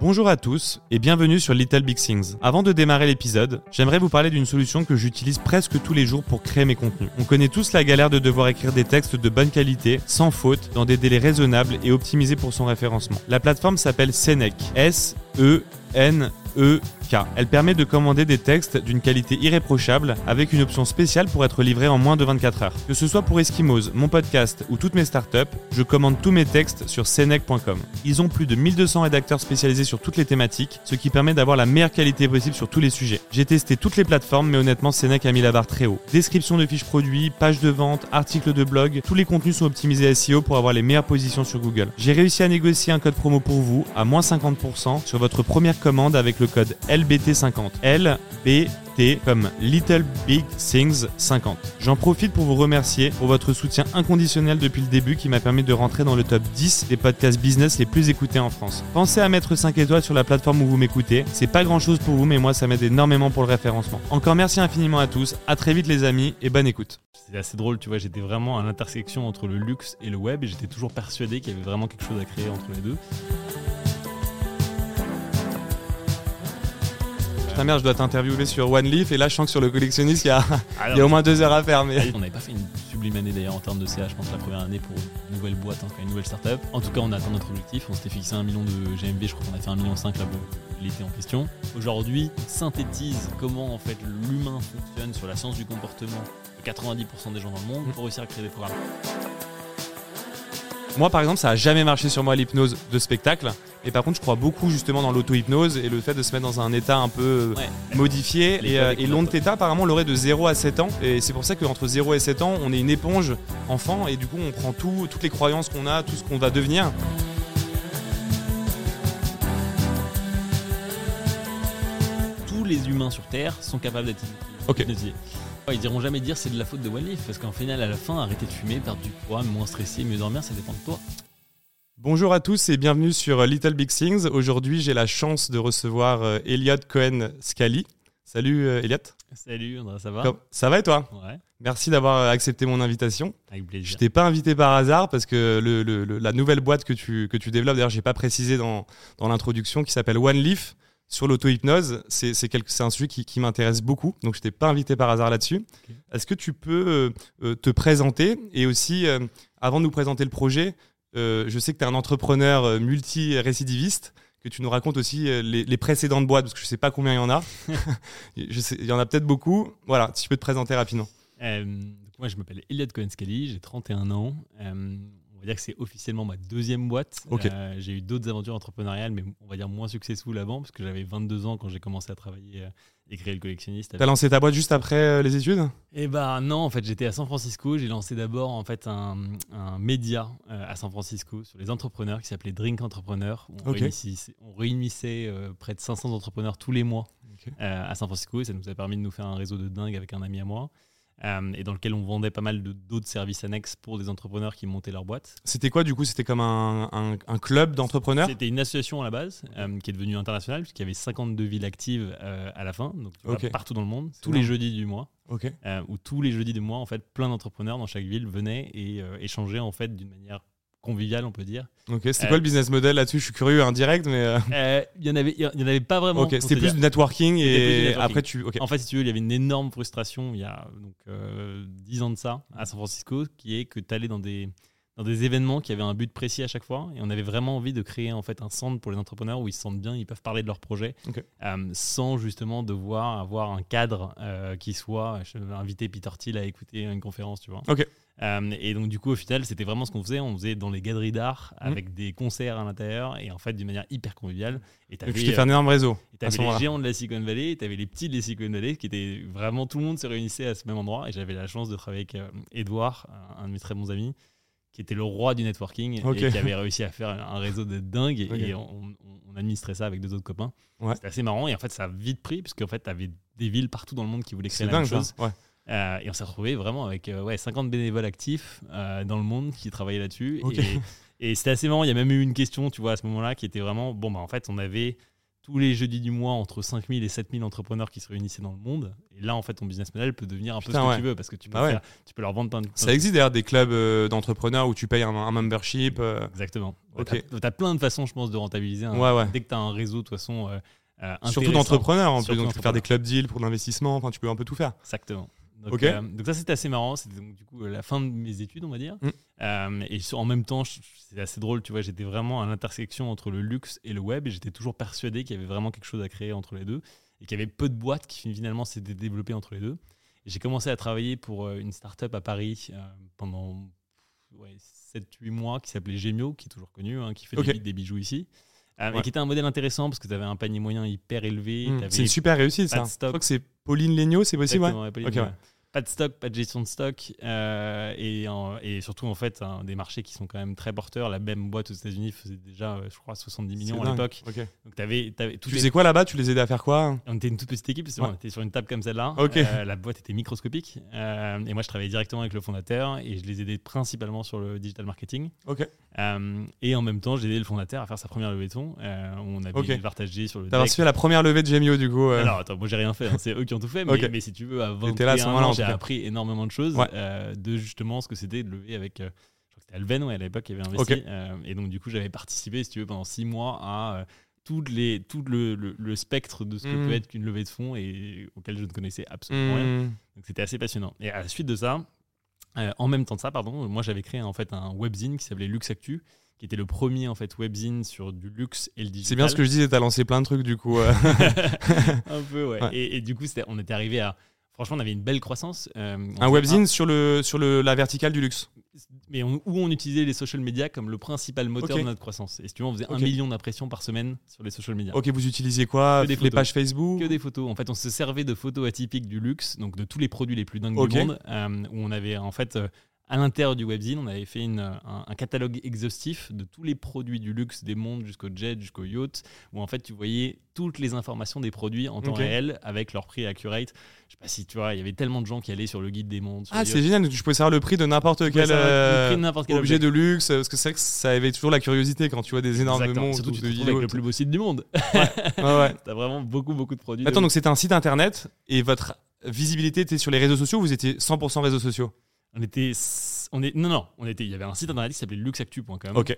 Bonjour à tous et bienvenue sur Little Big Things. Avant de démarrer l'épisode, j'aimerais vous parler d'une solution que j'utilise presque tous les jours pour créer mes contenus. On connaît tous la galère de devoir écrire des textes de bonne qualité, sans faute, dans des délais raisonnables et optimisés pour son référencement. La plateforme s'appelle Senec. S E N E Elle permet de commander des textes d'une qualité irréprochable avec une option spéciale pour être livré en moins de 24 heures. Que ce soit pour Eskimos, mon podcast ou toutes mes startups, je commande tous mes textes sur senec.com. Ils ont plus de 1200 rédacteurs spécialisés sur toutes les thématiques, ce qui permet d'avoir la meilleure qualité possible sur tous les sujets. J'ai testé toutes les plateformes, mais honnêtement, Senec a mis la barre très haut. Description de fiches produits, pages de vente, articles de blog, tous les contenus sont optimisés SEO pour avoir les meilleures positions sur Google. J'ai réussi à négocier un code promo pour vous à moins 50% sur votre première commande avec le code LBT50. LBT comme Little Big Things 50. J'en profite pour vous remercier pour votre soutien inconditionnel depuis le début qui m'a permis de rentrer dans le top 10 des podcasts business les plus écoutés en France. Pensez à mettre 5 étoiles sur la plateforme où vous m'écoutez. C'est pas grand chose pour vous, mais moi ça m'aide énormément pour le référencement. Encore merci infiniment à tous. À très vite les amis et bonne écoute. C'était assez drôle, tu vois, j'étais vraiment à l'intersection entre le luxe et le web et j'étais toujours persuadé qu'il y avait vraiment quelque chose à créer entre les deux. Ta mère, je dois t'interviewer sur One Leaf et là je sens que sur le collectionniste il y a, Alors, il y a au moins deux heures à faire. Mais... On n'avait pas fait une sublime année d'ailleurs en termes de CA, je pense, la première année pour une nouvelle boîte, hein, une nouvelle startup. En tout cas, on a atteint notre objectif. On s'était fixé un million de GMV, je crois qu'on a fait un million cinq là l'été en question. Aujourd'hui, synthétise comment en fait l'humain fonctionne sur la science du comportement de 90% des gens dans le monde pour réussir à créer des programmes. Moi, par exemple, ça a jamais marché sur moi l'hypnose de spectacle. Et par contre, je crois beaucoup justement dans l'auto-hypnose et le fait de se mettre dans un état un peu Ouais. modifié. Les Et, euh, et l'onde apparemment, l'aurait de 0 à 7 ans. Et c'est pour ça qu'entre 0 et 7 ans, on est une éponge enfant. Et du coup, on prend tout, toutes les croyances qu'on a, tout ce qu'on va devenir. Tous les humains sur Terre sont capables d'être Ok. hypnotisés. Ils diront jamais dire c'est de la faute de One Leaf parce qu'en final, à la fin, arrêter de fumer, perdre du poids, moins stressé, mieux dormir, ça dépend de toi. Bonjour à tous et bienvenue sur Little Big Things. Aujourd'hui, j'ai la chance de recevoir euh, Elliot Cohen-Scali. Salut euh, Elliot. Salut André, ça va? Ça va et toi? Ouais, Merci d'avoir accepté mon invitation. avec Je plaisir. t'ai pas invité par hasard parce que le, le- le- la nouvelle boîte que tu, que tu développes, d'ailleurs, j'ai pas précisé dans, dans l'introduction, qui s'appelle One Leaf sur l'auto-hypnose, c'est un sujet qui, qui m'intéresse beaucoup. Donc, je t'ai pas invité par hasard là-dessus. Est-ce que tu peux euh, euh, te présenter et aussi, euh, avant de nous présenter le projet, euh, je sais que tu es un entrepreneur euh, multi-récidiviste, que tu nous racontes aussi euh, les, les précédentes boîtes, parce que je sais pas combien il y en a. Il y en a peut-être beaucoup. Voilà, si tu peux te présenter rapidement. Euh, donc moi, je m'appelle Elliot Cohen-Scali, j'ai 31 ans. Euh, on va dire que c'est officiellement ma deuxième boîte. Ok. Euh, j'ai eu d'autres aventures entrepreneuriales, mais on va dire moins successful avant, parce que j'avais 22 ans quand j'ai commencé à travailler et créer le collectionniste. Tu as lancé ta boîte juste après euh, les études? Eh ben non, en fait, j'étais à San Francisco. J'ai lancé d'abord en fait un, un média euh, à San Francisco sur les entrepreneurs qui s'appelait Drink Entrepreneur. On réunissait, on réunissait, euh, près de 500 entrepreneurs tous les mois euh, à San Francisco et ça nous a permis de nous faire un réseau de dingue avec un ami à moi. Euh, et dans lequel on vendait pas mal d'autres services annexes pour des entrepreneurs qui montaient leur boîte. C'était quoi du coup? C'était comme un, un- un club d'entrepreneurs? C'était une association à la base euh, qui est devenue internationale puisqu'il y avait 52 villes actives euh, à la fin, donc partout dans le monde, tous les jeudis du mois. Où tous les jeudis du mois, en fait, plein d'entrepreneurs dans chaque ville venaient et échangeaient en fait d'une manière conviviale, on peut dire. Ok. C'était Euh, quoi le business model là-dessus? Je suis curieux, indirect, mais. euh, Euh, Il y en avait, il y en avait pas vraiment. ok. C'était plus du networking et après tu. En fait, si tu veux, il y avait une énorme frustration il y a donc euh, 10 ans de ça à San Francisco, qui est que tu allais dans des dans des événements qui avaient un but précis à chaque fois et on avait vraiment envie de créer en fait un centre pour les entrepreneurs où ils se sentent bien, ils peuvent parler de leur projet euh, sans justement devoir avoir un cadre euh, qui soit je vais inviter Peter Thiel à écouter une conférence, tu vois. Euh, et donc du coup au final c'était vraiment ce qu'on faisait, on faisait dans les galeries d'art Mhm. avec des concerts à l'intérieur et en fait d'une manière hyper conviviale. Et Donc, tu t'es fait un énorme réseau. t'avais les géants de la Silicon Valley, t'avais les petits de la Silicon Valley, qui étaient vraiment tout le monde se réunissait à ce même endroit. Et j'avais la chance de travailler avec Edouard, un de mes très bons amis, qui était le roi du networking et qui avait réussi à faire un réseau de dingue. Et, on, on- on administrait ça avec deux autres copains. Ouais. C'était assez marrant. Et en fait, ça a vite pris, puisque en fait, t'avais des villes partout dans le monde qui voulaient créer la dingue même chose. Ouais. Euh, et on s'est retrouvé vraiment avec euh, ouais, 50 bénévoles actifs euh, dans le monde qui travaillaient là-dessus. Et, et c'était assez marrant. Il y a même eu une question, tu vois, à ce moment-là, qui était vraiment bon, bah, en fait, on avait tous les jeudis du mois entre 5000 et 7000 entrepreneurs qui se réunissaient dans le monde. Et là, en fait, ton business model peut devenir un peu Putain, ce que ouais. tu veux parce que tu peux, Bah ouais. faire- tu peux leur vendre plein de. Ça existe d'ailleurs des clubs euh, d'entrepreneurs où tu payes un, un membership. euh, Exactement. Ok. Tu as, plein de façons, je pense, de rentabiliser. un- Ouais, ouais. Dès que tu as un réseau, de toute façon. euh, euh, Surtout d'entrepreneurs en plus, donc tu peux faire des clubs deals pour l'investissement, enfin tu peux un peu tout faire. Exactement. Donc, euh, donc ça c'était assez marrant, c'était du coup euh, la fin de mes études on va dire. Mm. Euh, et en même temps c'est assez drôle, tu vois, j'étais vraiment à l'intersection entre le luxe et le web et j'étais toujours persuadé qu'il y avait vraiment quelque chose à créer entre les deux et qu'il y avait peu de boîtes qui finalement s'étaient développées entre les deux. J'ai commencé à travailler pour une start-up à Paris pendant ouais, 7-8 mois qui s'appelait Gemio, qui est toujours connu, hein, qui fait Ok. des, des bijoux ici. Euh, Ouais. Et qui était un modèle intéressant parce que tu avais un panier moyen hyper élevé. Hmm, C'est une super réussite ça. Je crois que c'est Pauline Legnaud, c'est possible ouais Pauline, Ok, ouais. Pas de stock, pas de gestion de stock, euh, et, en- et surtout en fait des marchés qui sont quand même très porteurs. La même boîte aux États-Unis faisait déjà, euh, je crois, 70 millions à l'époque. Donc t'avais, t'avais Tu les- faisais quoi là-bas? Tu les aidais à faire quoi? On était une toute petite équipe, Ouais. on était sur une table comme celle-là. Euh, la boîte était microscopique, euh, et moi je travaillais directement avec le fondateur et je les aidais principalement sur le digital marketing. Et en même temps, j'ai aidé le fondateur à faire sa première levée de fonds. On avait partagé sur le T'as fait la première levée de Gemio du coup. Alors attends, moi j'ai rien fait, hein, c'est eux qui ont tout fait, mais, si tu veux, T'étais là à ce 21 moment-là, j'ai appris énormément de choses Ouais. euh, de justement ce que c'était de lever avec. euh, je crois que c'était Alven, ouais, à l'époque, qui avait investi. Euh, et donc du coup, j'avais participé, si tu veux, pendant six mois à euh, toutes les, tout le, le- le spectre de ce que peut être qu'une levée de fonds et auquel je ne connaissais absolument rien. Hmm. Donc c'était assez passionnant. Et à la suite de ça, euh, en même temps de ça, pardon, moi j'avais créé en fait un webzine qui s'appelait Lux Actu, qui était le premier en fait webzine sur du luxe et le digital. C'est bien ce que je disais, t'as lancé plein de trucs du coup. euh. un peu, ouais. Ouais. Et, et du coup, on était arrivé à. Franchement, on avait une belle croissance. euh, un webzine sur, le, sur le, la verticale du luxe. mais on- où on utilisait les social media comme le principal moteur de notre croissance. Et si tu veux, on faisait un million d'impressions par semaine sur les social media. Ok, vous utilisiez quoi? Que des Les pages Facebook? Que des photos. En fait, on se servait de photos atypiques du luxe, donc de tous les produits les plus dingues du monde, euh, où on avait en fait. Euh, à l'intérieur du webzine, on avait fait une, un, un catalogue exhaustif de tous les produits du luxe, des mondes jusqu'au jet, jusqu'au yacht, où en fait tu voyais toutes les informations des produits en temps Ok. réel avec leur prix accurate. Je sais pas si tu vois, il y avait tellement de gens qui allaient sur le guide des mondes. Ah, c'est génial, tu peux savoir le prix de n'importe pouvais quel savoir le euh, prix de n'importe quel objet objet. de luxe, parce que c'est vrai que ça éveille toujours la curiosité quand tu vois des énormes Exactement. montres Surtout, ou tu te de avec le plus beau site du monde. Ouais, ouais. T'as vraiment beaucoup, beaucoup de produits. de Attends, donc c'était un site internet et votre visibilité était sur les réseaux sociaux ou vous étiez 100% réseaux sociaux? On était, on est, non, non, on était. Il y avait un site internet qui s'appelait luxactu.com, Ok,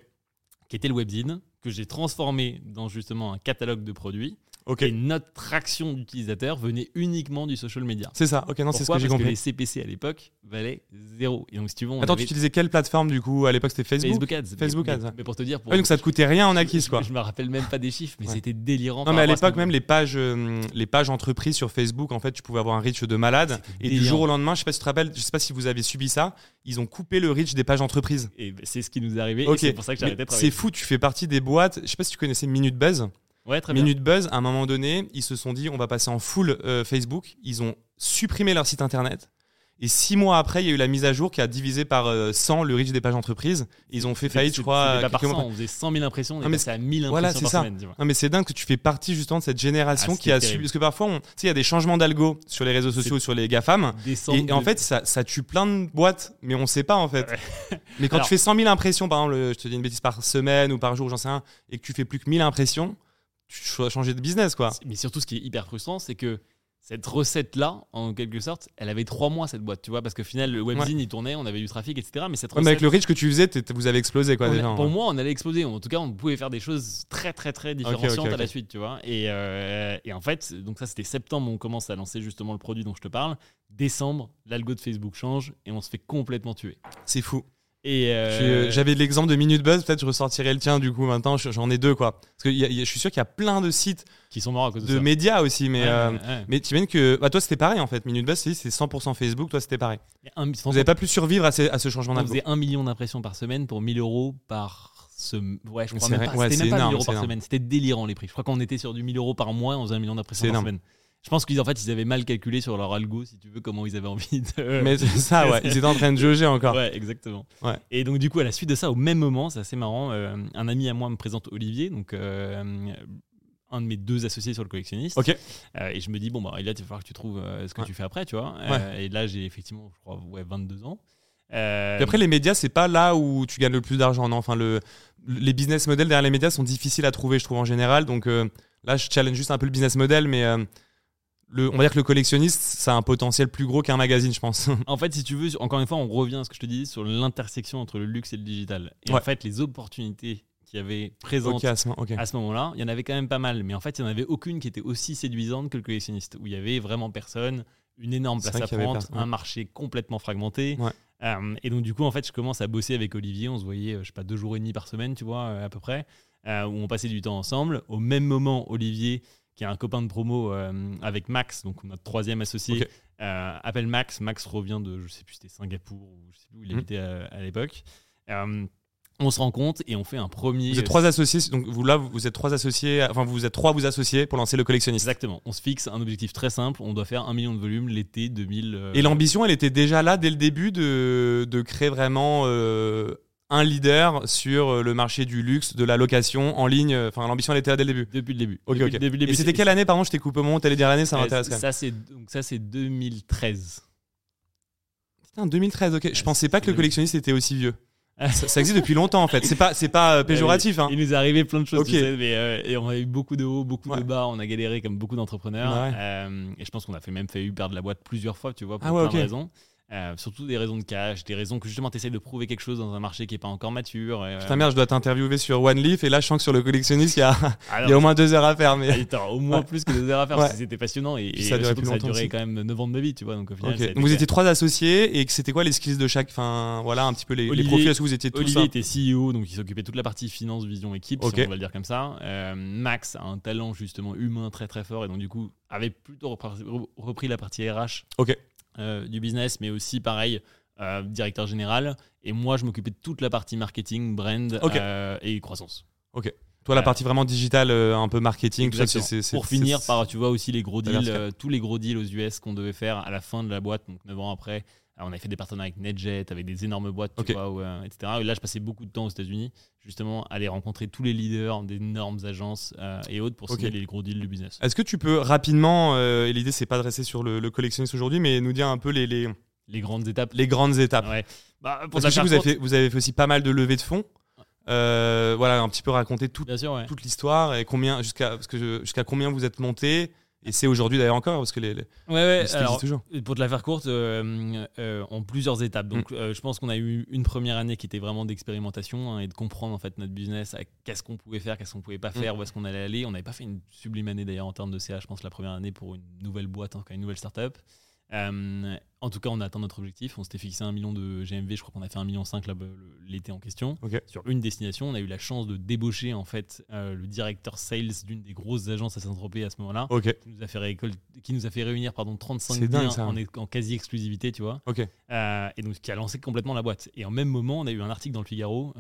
qui était le webzine que j'ai transformé dans justement un catalogue de produits. Et notre traction d'utilisateurs venait uniquement du social media. C'est ça, ok, non, c'est ce que j'ai Parce que compris. les CPC à l'époque valaient zéro. Et donc, si tu veux, on Attends, tu utilisais quelle plateforme du coup À l'époque, c'était Facebook, Facebook Ads. Facebook mais, Ads, mais- pour te dire, pour Ouais, donc ça te coûtait rien en acquise, je, quoi. je me rappelle même pas des chiffres, mais Ouais. c'était délirant. Non, mais à l'époque, que- même les pages, euh, les pages entreprises sur Facebook, en fait, tu pouvais avoir un reach de malade. Et du jour au lendemain, je sais pas si tu te rappelles, je sais pas si vous avez subi ça, ils ont coupé le reach des pages entreprises. Et ben, c'est ce qui nous est arrivé. Ok, Et c'est pour ça que arrêté de. C'est fou, tu fais partie des boîtes. Je sais pas si tu connaissais Minute Buzz. Ouais, très bien. Minute Buzz, à un moment donné, ils se sont dit on va passer en full euh, Facebook. Ils ont supprimé leur site internet. Et six mois après, il y a eu la mise à jour qui a divisé par euh, 100 le reach des pages entreprises. Ils ont fait faillite, je crois. pas par quelques mois 100, on faisait 100 000 impressions, on est Non, mais passé à 1000 voilà, impressions c'est par ça. semaine. Non, mais c'est dingue que tu fais partie justement de cette génération Ah, qui a c'était subi. terrible. Parce que parfois, on- tu sais, il y a des changements d'algo sur les réseaux sociaux, sur les GAFAM. Et, et en de- fait, ça, ça tue plein de boîtes, mais on sait pas en fait. Mais quand Alors- tu fais 100 000 impressions, par exemple, je te dis une bêtise par semaine ou par jour, j'en sais rien, et que tu fais plus que 1000 impressions, tu dois changer de business quoi. Mais surtout, ce qui est hyper frustrant, c'est que cette recette-là, en quelque sorte, elle avait trois mois cette boîte, tu vois, parce qu'au final, le webzine, il tournait, on avait du trafic, etc. Mais cette Ouais, mais recette, avec le reach que tu faisais, vous avez explosé quoi déjà. pour ouais. moi, on allait exploser. En tout cas, on pouvait faire des choses très, très, très différenciantes à la suite, tu vois. Et, euh, et en fait, donc ça, c'était septembre, on commence à lancer justement le produit dont je te parle. Décembre, l'algo de Facebook change et on se fait complètement tuer. C'est fou. Et euh, euh, J'avais l'exemple de Minute Buzz, peut-être je ressortirai le tien du coup maintenant, je- j'en ai deux quoi. Parce que il y a- il y a- je suis sûr qu'il y a plein de sites qui sont morts à cause de, de médias aussi, mais. Ouais, euh, ouais, ouais. Mais t'imagines que. Bah, toi, c'était pareil en fait. Minute Buzz, c'est c'est 100% Facebook, toi, c'était pareil. Un- Vous n'avez pas pu survivre à, ces- à ce changement on d'algo. faisait un million d'impressions par semaine pour 1000 euros par semaine. Ouais, je crois même pas. C'était même pas 1000 énorme, euros par énorme. semaine. C'était délirant les prix. Je crois qu'on était sur du 1000 euros par mois, on faisait un million d'impressions par énorme. semaine. Je pense qu'ils en fait ils avaient mal calculé sur leur algo, si tu veux, comment ils avaient envie de. Mais c'est ça, ouais. Ils étaient en train de jauger encore. Ouais, exactement. Ouais. Et donc, du coup, à la suite de ça, au même moment, c'est assez marrant, euh, un ami à moi me présente Olivier, donc euh, un de mes deux associés sur le collectionniste. Ok. Euh, et je me dis, bon, bah, Elliot, il va falloir que tu trouves ce que Ouais. tu fais après, tu vois. Euh, et là, j'ai effectivement, je crois, ouais, 22 ans. Et après, les médias, c'est pas là où tu gagnes le plus d'argent. Non, enfin, le, les business models derrière les médias sont difficiles à trouver, je trouve en général. Donc, euh, là, je challenge juste un peu le business model, mais euh, le, on va dire que le collectionniste, ça a un potentiel plus gros qu'un magazine, je pense. En fait, si tu veux, encore une fois, on revient à ce que je te dis sur l'intersection entre le luxe et le digital. Et en fait, les opportunités qu'il y avait présentes à ce moment-là, il y en avait quand même pas mal. Mais en fait, il n'y en avait aucune qui était aussi séduisante que le collectionniste, où il y avait vraiment personne, une énorme place à prendre, un marché complètement fragmenté. Ouais. Euh, et donc, du coup, en fait, je commence à bosser avec Olivier. On se voyait, euh, je sais pas, deux jours et demi par semaine, tu vois, euh, à peu près, euh, où on passait du temps ensemble. Au même moment, Olivier, qui est un copain de promo euh, avec Max, donc notre troisième associé, euh, appelle Max. Max revient de, je sais plus, c'était Singapour ou je sais plus où il habitait à, à l'époque. Euh, on se rencontre et on fait un premier. Vous êtes trois associés, donc vous là, vous êtes trois associés, enfin vous êtes trois vous associer pour lancer le collectionniste. Exactement. On se fixe un objectif très simple. On doit faire un million de volumes l'été 2000. euh, Et l'ambition, elle était déjà là dès le début de, de créer vraiment euh, un leader sur euh, le marché du luxe, de la location en ligne. Enfin, l'ambition, elle était là dès le début. depuis le début. Ok, Depuis- ok. depuis le début, Et c'était quelle année, pardon, je t'ai coupé où t'allais dire l'année, ça euh, m'intéresse quand même. Ça c'est donc ça c'est 2013. Putain, 2013, ok. Je pensais pas que le collectionniste était aussi vieux. Ça, ça existe depuis longtemps en fait. C'est pas, c'est pas euh, péjoratif. Hein. Il nous est arrivé plein de choses, Ok. tu sais, mais, euh, et on a eu beaucoup de hauts, beaucoup Ouais. de bas. On a galéré comme beaucoup d'entrepreneurs. Ouais. Euh, et je pense qu'on a fait même failli perdre la boîte plusieurs fois, tu vois, pour Ah ouais, plein de ok. raisons. Euh, surtout des raisons de cash, des raisons que justement tu essayes de prouver quelque chose dans un marché qui est pas encore mature. et, euh, Putain, merde, je dois t'interviewer sur One Leaf et là, je sens que sur le collectionniste, il y a, ah il non, y a au moins deux heures à faire. Mais... Attends, au moins Ouais. plus que deux heures à faire Ouais. parce que c'était passionnant et, ça que ça a duré aussi. quand même 9 ans de ma vie, tu vois. Donc au final, ça Donc vous étiez trois associés et c'était quoi les skills de chaque Enfin, voilà un petit peu les, les Olivier- profils. Est-ce que vous étiez tous Olivier un- était CEO, donc il s'occupait de toute la partie finance, vision, équipe, si on va le dire comme ça. Euh, Max a un talent justement humain très très fort et donc du coup avait plutôt repris, repris la partie RH Ok. Euh, du business, mais aussi pareil, euh, directeur général. Et moi, je m'occupais de toute la partie marketing, brand Ok. euh, et croissance. Toi, la partie vraiment digitale, euh, un peu marketing, tout ça, c'est- c'est- Pour c'est- finir par, tu vois, aussi les gros deals, euh, tous les gros deals aux US qu'on devait faire à la fin de la boîte, donc 9 ans après. Alors, on avait fait des partenariats avec NetJet, avec des énormes boîtes, tu vois, où, euh, etc. Et là, je passais beaucoup de temps aux États-Unis, justement, à aller rencontrer tous les leaders d'énormes agences euh, et autres pour signer les gros deals du business. Est-ce que tu peux rapidement, euh, et l'idée c'est pas de rester sur le, le collectionniste aujourd'hui, mais nous dire un peu les, les, Les grandes étapes. les grandes étapes Ouais. Bah, pour Parce que je sais la que vous avez, fait, vous avez fait aussi pas mal de levées de fonds. Euh, voilà, un petit peu raconter tout- courte, Bien sûr, ouais. toute l'histoire et combien jusqu'à parce que je- jusqu'à combien vous êtes monté. Et c'est aujourd'hui d'ailleurs encore parce que les, les, Ouais, alors, toujours. Pour te la faire courte, euh, euh, en plusieurs étapes. Mm. Donc, euh, je pense qu'on a eu une première année qui était vraiment d'expérimentation hein, et de comprendre en fait notre business, qu'est-ce qu'on pouvait faire, qu'est-ce qu'on pouvait pas Mm. faire, où est-ce qu'on allait aller. On n'avait pas fait une sublime année d'ailleurs en termes de CA, je pense la première année pour une nouvelle boîte, en tout cas une nouvelle startup. Euh, en tout cas, on a atteint notre objectif. On s'était fixé un million de GMV. Je crois qu'on a fait un million cinq l'été en question sur une destination. On a eu la chance de débaucher en fait euh, le directeur sales d'une des grosses agences à Saint-Tropez à ce moment-là qui nous a fait, qui nous a fait réunir pardon, 35 C'est dingue, biens en, en quasi-exclusivité, tu vois. Euh, et donc, qui a lancé complètement la boîte. Et en même moment, on a eu un article dans le Figaro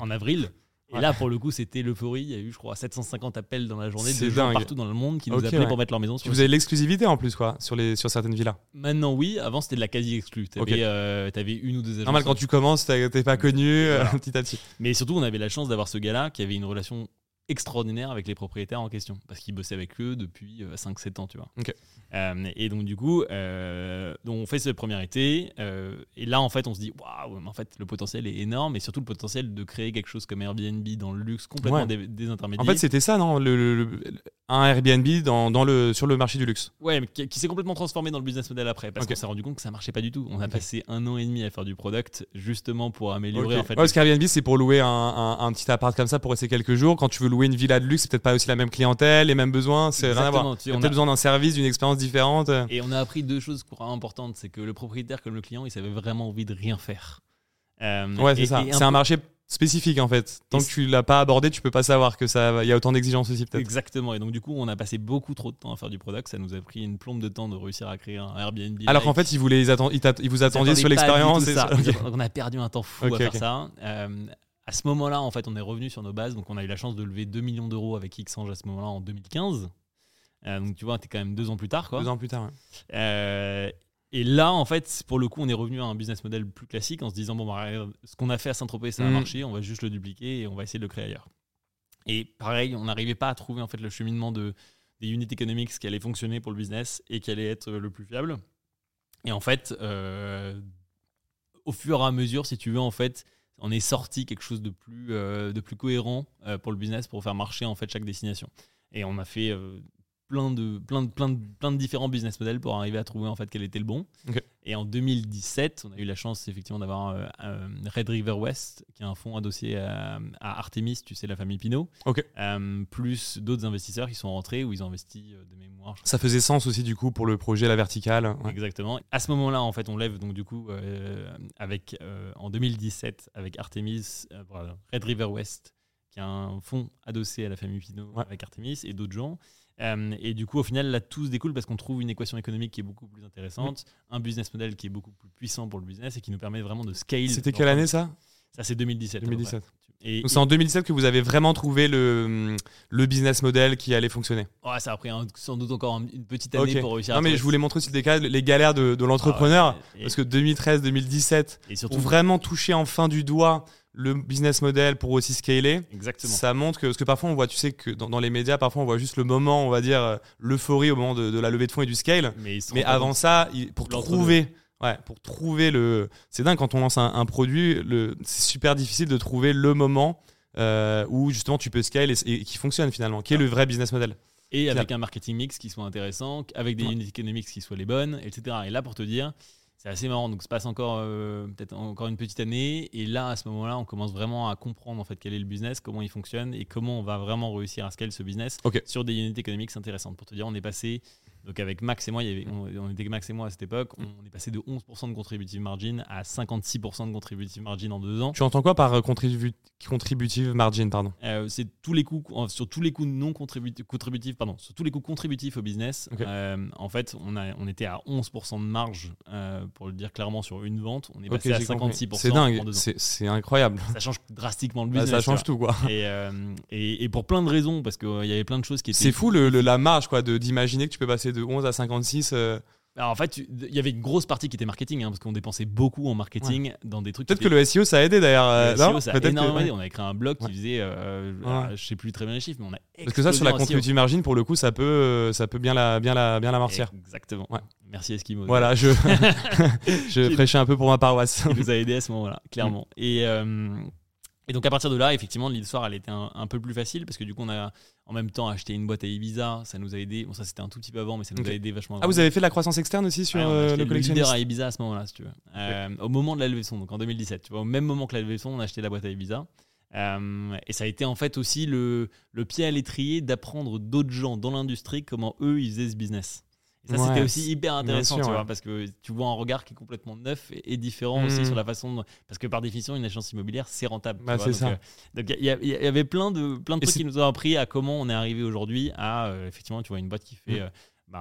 en avril. Et Ouais. là, pour le coup, c'était l'euphorie. Il y a eu, je crois, 750 appels dans la journée de gens partout dans le monde qui nous Ok, appelaient ouais. pour mettre leur maison sur Vous avez l'exclusivité en plus quoi sur les sur certaines villas. Maintenant, oui. Avant, c'était de la quasi-exclue. Tu avais, Ok. une ou deux agences. Normal quand tu commences, t'es pas connu euh, Voilà. petit à petit. Mais surtout, on avait la chance d'avoir ce gars-là qui avait une relation extraordinaire avec les propriétaires en question parce qu'il bossait avec eux depuis euh, 5-7 ans, tu vois. Ok. Euh, et donc, du coup, euh, donc on fait ce premier été euh, et là, en fait, on se dit waouh, en fait, le potentiel est énorme et surtout le potentiel de créer quelque chose comme Airbnb dans le luxe complètement Ouais. dé- désintermédié. En fait, c'était ça, non le, le- le- Un Airbnb dans, dans le, sur le marché du luxe. Ouais, mais qui, qui s'est complètement transformé dans le business model après parce qu'on s'est rendu compte que ça marchait pas du tout. On a passé un an et demi à faire du product justement pour améliorer en fait. Ouais, parce qu'Airbnb, c'est pour louer un, un- un petit appart comme ça pour rester quelques jours. Quand tu veux louer une villa de luxe, c'est peut-être pas aussi la même clientèle, les mêmes besoins. C'est rien à voir. tu as a- besoin d'un service, d'une expérience Et on a appris deux choses importantes, c'est que le propriétaire comme le client, ils avaient vraiment envie de rien faire. Euh, Ouais, c'est ça. C'est un marché spécifique en fait. Tant que tu l'as pas abordé, tu peux pas savoir que ça, il y a autant d'exigences aussi peut-être. Exactement. Et donc du coup, on a passé beaucoup trop de temps à faire du product. Ça nous a pris une plombe de temps de réussir à créer un Airbnb. Alors qu'en fait, ils, voulaient, ils, atten- ils t'att- ils vous sur attendaient pas l'expérience. et ça. sur- ok. Donc on a perdu un temps fou Ok, à faire ça. Euh, à ce moment-là, en fait, on est revenu sur nos bases. Donc on a eu la chance de lever 2 millions d'euros avec Xange à ce moment-là en 2015. Euh, donc tu vois, t'es quand même deux ans plus tard, quoi. Deux ans plus tard. ouais. Euh, et là, en fait, pour le coup, on est revenu à un business model plus classique en se disant bon, bah, ce qu'on a fait à Saint-Tropez, ça a Mhm. marché, on va juste le dupliquer et on va essayer de le créer ailleurs. Et pareil, on n'arrivait pas à trouver en fait le cheminement de, des unit economics qui allait fonctionner pour le business et qui allait être le plus fiable. Et en fait, euh, au fur et à mesure, si tu veux, en fait, on est sorti quelque chose de plus, euh, de plus cohérent euh, pour le business pour faire marcher en fait chaque destination. Et on a fait plein de, plein, de, plein, de, plein de différents business models pour arriver à trouver en fait quel était le bon. Et en 2017, on a eu la chance effectivement d'avoir euh, euh, Red River West, qui est un fonds adossé à, à Artemis, tu sais, la famille Pinot. Euh, plus d'autres investisseurs qui sont rentrés où ils ont investi de mémoire. Ça faisait sens aussi du coup pour le projet La Verticale. Ouais. Exactement. À ce moment-là, en fait, on lève donc du coup avec en 2017 avec Artemis, Red River West, qui est un fonds adossé à la famille Pinot Ouais. avec Artemis et d'autres gens. Euh, et du coup, au final, là, tout se découle parce qu'on trouve une équation économique qui est beaucoup plus intéressante, un business model qui est beaucoup plus puissant pour le business et qui nous permet vraiment de scale. C'était quelle année ça Ça, c'est 2017. à peu 2017. près. Et, Donc c'est en 2017 que vous avez vraiment trouvé le, le business model qui allait fonctionner. ouais, ça a pris un- sans doute encore un- une petite année pour réussir à Non mais je voulais montrer aussi des cas, les galères de, de l'entrepreneur. Ah ouais. Parce que 2013-2017, et surtout, pour vraiment toucher en fin du doigt le business model pour aussi scaler, exactement. ça montre que, parce que parfois on voit, tu sais que dans, dans les médias, parfois on voit juste le moment, on va dire, euh, l'euphorie au moment de, de la levée de fonds et du scale. Mais, avant ça, pour trouver, ouais, pour trouver le, c'est dingue quand on lance un, un produit, le, c'est super difficile de trouver le moment euh, où justement tu peux scale et, et qui fonctionne finalement, qui est le vrai business model. et avec un marketing mix qui soit intéressant, avec des Ouais. unit economics qui soient les bonnes, etc. Et là, pour te dire, c'est assez marrant. Donc, se passe encore euh, peut-être encore une petite année, et là, à ce moment-là, on commence vraiment à comprendre en fait quel est le business, comment il fonctionne et comment on va vraiment réussir à scale ce business sur des unit economics intéressantes. Pour te dire, on est passé donc avec Max et moi, il y avait, on, on était que Max et moi à cette époque, on est passé de 11% de contributive margin à 56% de contributive margin en deux ans. Tu entends quoi par euh, contribu- contributive margin, pardon? Euh, c'est tous les coûts sur tous les coûts non contributifs, contributifs pardon, sur tous les coûts contributifs au business. Euh, en fait, on a on était à 11% de marge euh, pour le dire clairement sur une vente. On est passé à j'ai compris. 56% C'est dingue, c'est incroyable. Ça change drastiquement le Bah, business. ça tu change tout quoi. Et, et, et pour plein de raisons, parce qu'il y avait plein de choses qui étaient. C'est fou le, le- la marge quoi d'imaginer que tu peux passer de 11 à 56. euh. Alors, en fait, il y avait une grosse partie qui était marketing, hein, parce qu'on dépensait beaucoup en marketing dans des trucs. Peut-être que le SEO ça a aidé d'ailleurs. euh, Le SEO, non ça a que- énormément aidé. On a créé un blog qui Ouais. faisait, euh, Ouais. alors, je sais plus très bien les chiffres, mais on a Parce que ça sur la SEO. contributive margin pour le coup ça peut euh, ça peut bien la bien la bien l'amortir. Exactement. Merci Eskimo. Voilà, je prêchais un peu pour ma paroisse. qui nous a aidé à ce moment-là, clairement. Et, euh, et donc à partir de là, effectivement, l'histoire, elle était un, un peu plus facile parce que du coup, on a en même temps acheté une boîte à Ibiza, ça nous a aidé. Bon, ça c'était un tout petit peu avant, mais ça nous a aidé vachement. Ah vous avez fait de la croissance externe aussi sur euh, le le collectionniste leader à Ibiza à ce moment-là, si tu veux. Euh, Au moment de la levée de fonds, donc en 2017, tu vois, au même moment que la levée de fonds, on a acheté la boîte à Ibiza. Euh, et ça a été en fait aussi le, le pied à l'étrier d'apprendre d'autres gens dans l'industrie comment eux ils faisaient ce business. Et ça Ouais, c'était aussi hyper intéressant, sûr, tu vois, ouais. parce que tu vois un regard qui est complètement neuf et, et différent aussi Mhm. sur la façon, de- parce que par définition une agence immobilière c'est rentable. Bah, vois, c'est donc, ça. euh, donc il y, a- il y avait plein de plein de Et trucs qui nous ont appris à comment on est arrivé aujourd'hui à euh, effectivement tu vois une boîte qui fait Mhm.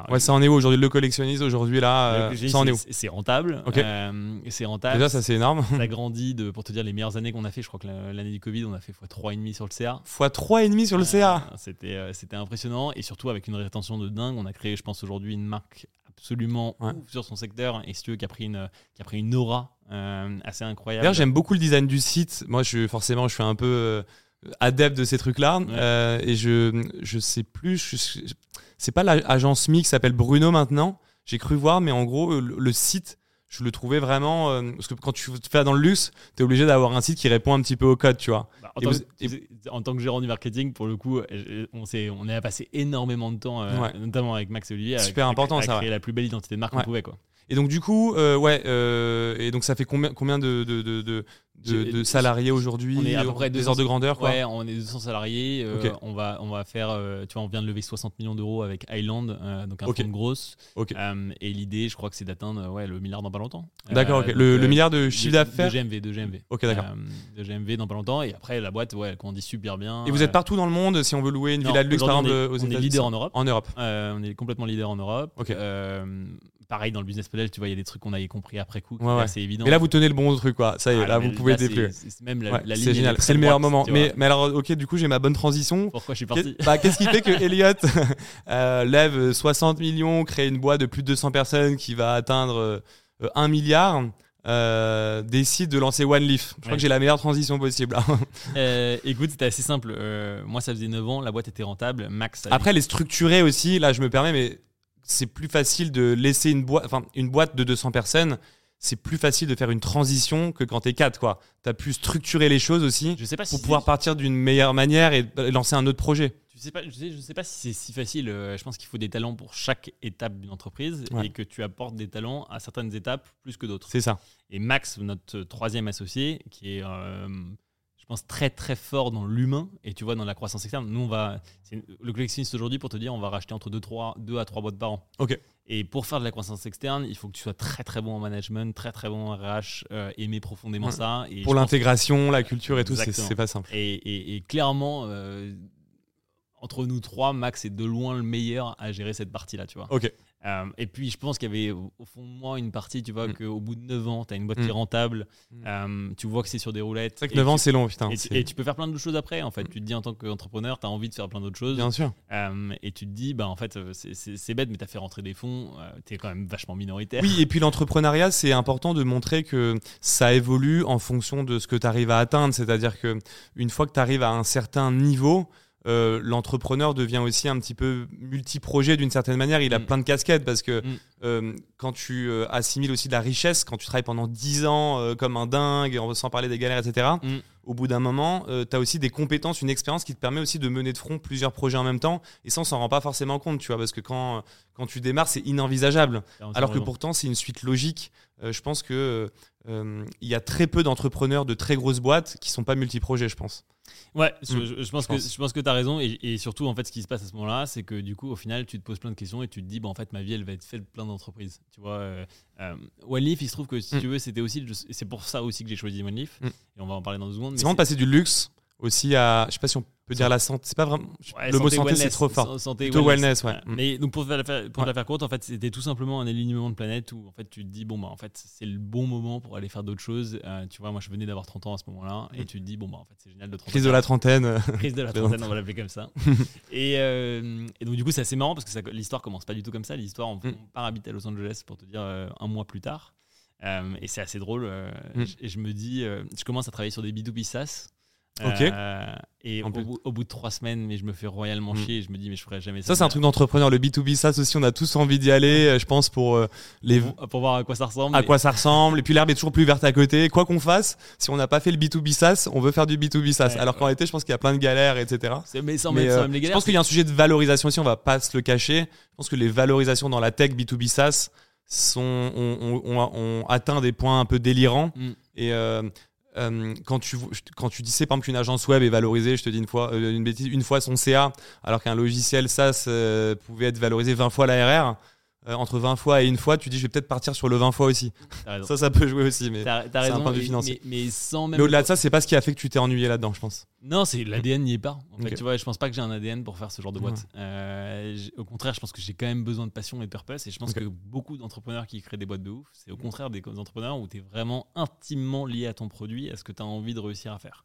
Bah, Ouais, ça en est où aujourd'hui? Le collectionniste aujourd'hui là euh, Ça en est où? c'est- rentable. Ok. euh, c'est rentable. Déjà ça c'est énorme. ça grandit de, pour te dire les meilleures années qu'on a fait. Je crois que la- l'année du Covid, on a fait x3,5 sur le CA. Fois 3,5 sur le CA. Euh, C'était c'était impressionnant et surtout avec une rétention de dingue. On a créé, je pense, aujourd'hui une marque absolument Ouais. ouf sur son secteur et si tu veux, qui a pris une, qui a pris une aura assez incroyable. D'ailleurs, j'aime beaucoup le design du site. Moi, je forcément, je suis un peu adepte de ces trucs-là, Ouais. Et je je sais plus. je- je- c'est pas l'agence Mi qui s'appelle Bruno maintenant. J'ai cru voir, mais en gros, le, le site, je le trouvais vraiment euh, parce que quand tu fais dans le luxe, t'es obligé d'avoir un site qui répond un petit peu au code, tu vois. Bah, en, tant vous- que, tu sais, en tant que gérant du marketing, pour le coup, euh, on, s'est- on a passé énormément de temps, euh, Ouais. notamment avec Max et Olivier, Super à- important, à ça, créer la plus belle identité de marque Ouais. qu'on pouvait. Quoi. Et donc du coup, euh, ouais, euh, et donc ça fait combien combien de de, de, de, de- de salariés aujourd'hui on est à peu près Des 200 ordres de grandeur, quoi. Ouais, on est 200 salariés. euh, on, va, on va faire, euh, tu vois, on vient de lever 60 millions d'euros avec euh, donc un Ok. fonds de grosse. Euh, et l'idée, je crois que c'est d'atteindre euh, ouais, le milliard dans pas longtemps. D'accord, Euh, Le, le euh, milliard de de- chiffre De d'affaires. GMV, de GMV. Ok, d'accord. Euh, de GMV dans pas longtemps. Et après, la boîte, ouais, elle grandit super bien. Et vous êtes partout dans le monde si on veut louer une Non, villa de luxe par exemple aujourd'hui, on est- aux on est États-Unis leader en Europe. En Europe. Euh, on est complètement leader en Europe. Ok. Euh, pareil, dans le business model, tu vois, il y a des trucs qu'on avait compris après coup, Ouais, assez évidents. Et là, vous tenez le bon truc, quoi. Ça y est, Ah, là, mais vous pouvez c'est- dépluer. c'est- c'est même la, Ouais, la c'est génial. C'est le meilleur droite, moment. Mais, mais alors, ok, du coup, j'ai ma bonne transition. Pourquoi je suis parti bah, Qu'est-ce qui fait que Elliott euh, lève 60 millions, crée une boîte de plus de 200 personnes qui va atteindre euh, 1 milliard, euh, décide de lancer One Leaf Je crois Ouais. que j'ai la meilleure transition possible. Euh, écoute, c'était assez simple. Euh, moi, ça faisait 9 ans, la boîte était rentable. Max, avait- Après, elle est structurée aussi. Là, je me permets, mais c'est plus facile de laisser une boîte, enfin, une boîte de 200 personnes. c'est plus facile de faire une transition que quand t'es 4 quoi. T'as pu structurer les choses aussi Je sais pas si pour pouvoir partir d'une meilleure manière et euh, lancer un autre projet. Je sais pas, je sais, je sais pas si c'est si facile. Euh, Je pense qu'il faut des talents pour chaque étape d'une entreprise Ouais. et que tu apportes des talents à certaines étapes plus que d'autres. C'est ça. Et Max, notre troisième associé, qui est, euh, pense, très très fort dans l'humain et tu vois dans la croissance externe. Nous, on va, le collectionniste aujourd'hui pour te dire, on va racheter entre 2 trois, deux à 3 boîtes par an. Ok. Et pour faire de la croissance externe, il faut que tu sois très très bon en management, très très bon en RH, euh, aimer profondément Ouais. ça. Et Pour l'intégration, la culture et tout, c'est pas simple. et, et- et clairement, euh, entre nous trois, Max est de loin le meilleur à gérer cette partie-là, tu vois. Ok. Euh, et puis, je pense qu'il y avait au au fond de moi une partie, tu vois, Mm. qu'au bout de 9 ans, tu as une boîte qui Mm. est rentable, Mm. euh, tu vois que c'est sur des roulettes. C'est vrai que et 9 ans, c'est long, putain. et, tu, c'est- et tu peux faire plein de choses après, en fait. Tu te dis en tant qu'entrepreneur, tu as envie de faire plein d'autres choses. Bien sûr. Euh, et tu te dis, bah, en fait, c'est bête, mais tu as fait rentrer des fonds, tu es quand même vachement minoritaire. Oui, et puis l'entrepreneuriat, c'est important de montrer que ça évolue en fonction de ce que tu arrives à atteindre. C'est-à-dire que une fois que tu arrives à un certain niveau, euh, l'entrepreneur devient aussi un petit peu multi-projet d'une certaine manière. Il a Mm. plein de casquettes parce que Mm. euh, quand tu euh, assimiles aussi de la richesse, quand tu travailles pendant 10 ans comme un dingue, sans parler des galères, etc., Mm. au bout d'un moment, tu as aussi des compétences, une expérience qui te permet aussi de mener de front plusieurs projets en même temps. Et ça, on s'en rend pas forcément compte, tu vois, parce que quand, quand tu démarres, c'est inenvisageable. Alors que raison. pourtant, c'est une suite logique. Euh, je pense que euh, il y a très peu d'entrepreneurs de très grosses boîtes qui sont pas multi-projets, je pense. Ouais, je, Mm. je- je pense Je que pense. je pense que tu as raison et, et surtout en fait ce qui se passe à ce moment-là, c'est que du coup au final tu te poses plein de questions et tu te dis bah en fait ma vie elle va être faite de plein d'entreprises. Tu vois euh, euh, OneLeaf, il se trouve que si Mm. tu veux, c'était aussi c'est pour ça aussi que j'ai choisi OneLeaf Mm. et on va en parler dans deux secondes. C'est vraiment passer du luxe aussi à, je sais pas si on peut dire la santé. C'est pas vraiment. Ouais, le mot santé, c'est trop fort. san- Santé, Plutôt wellness, ouais. Ouais. Mm. Mais donc pour, la faire, pour Ouais. la faire courte, en fait, c'était tout simplement un alignement de planète où en fait tu te dis bon bah en fait c'est le bon moment pour aller faire d'autres choses. Euh, tu vois, moi je venais d'avoir 30 ans à ce moment-là et Mm. tu te dis bon bah en fait c'est génial de 30 Crise de la trentaine. Crise de la trentaine, on va l'appeler comme ça. et, euh, et donc, du coup, c'est assez marrant parce que l'histoire commence pas du tout comme ça. L'histoire, on, Mm. on part habiter à Los Angeles pour te dire euh, un mois plus tard. Et c'est assez drôle. Mm. Et je me dis, je commence à travailler sur des B2B SaaS. Ok. Euh, et au, bout, au bout de trois semaines, mais je me fais royalement Mm. chier. Et je me dis, mais je ferai jamais ça. Ça, c'est un truc d'entrepreneur. Le B2B, ça aussi, on a tous envie d'y aller, je pense, pour euh, les. pour, pour voir à quoi ça ressemble. À Et- quoi ça ressemble, et puis l'herbe est toujours plus verte à côté. Quoi qu'on fasse, si on n'a pas fait le B2B SaaS, on veut faire du B2B SaaS. Ouais, Alors qu'en réalité, je pense qu'il y a plein de galères, etc. mais sans, Mais, même, sans euh, même les je galères. pense qu'il y a un sujet de valorisation aussi, on va pas se le cacher. Je pense que les valorisations dans la tech B2B SaaS sont, ont, atteint des points un peu délirants. Mm. Et euh, euh, quand, tu, quand tu disais par exemple qu'une agence web est valorisée, je te dis une fois, euh, une bêtise, une fois son CA, alors qu'un logiciel SaaS euh, pouvait être valorisé 20 fois l'ARR, euh, entre 20 fois et une fois, tu dis je vais peut-être partir sur le 20 fois aussi. Ça, ça peut jouer aussi. Mais, c'est un point de vue mais- financier. Mais, mais sans même. mais au-delà de ça, c'est pas ce qui a fait que tu t'es ennuyé là-dedans, je pense. Non, c'est l'ADN n'y est pas. En fait, Ok. tu vois, je pense pas que j'ai un ADN pour faire ce genre de boîte. Euh, au contraire, je pense que j'ai quand même besoin de passion et de purpose. Et je pense que beaucoup d'entrepreneurs qui créent des boîtes de ouf, c'est au contraire des entrepreneurs où tu es vraiment intimement lié à ton produit, à ce que tu as envie de réussir à faire.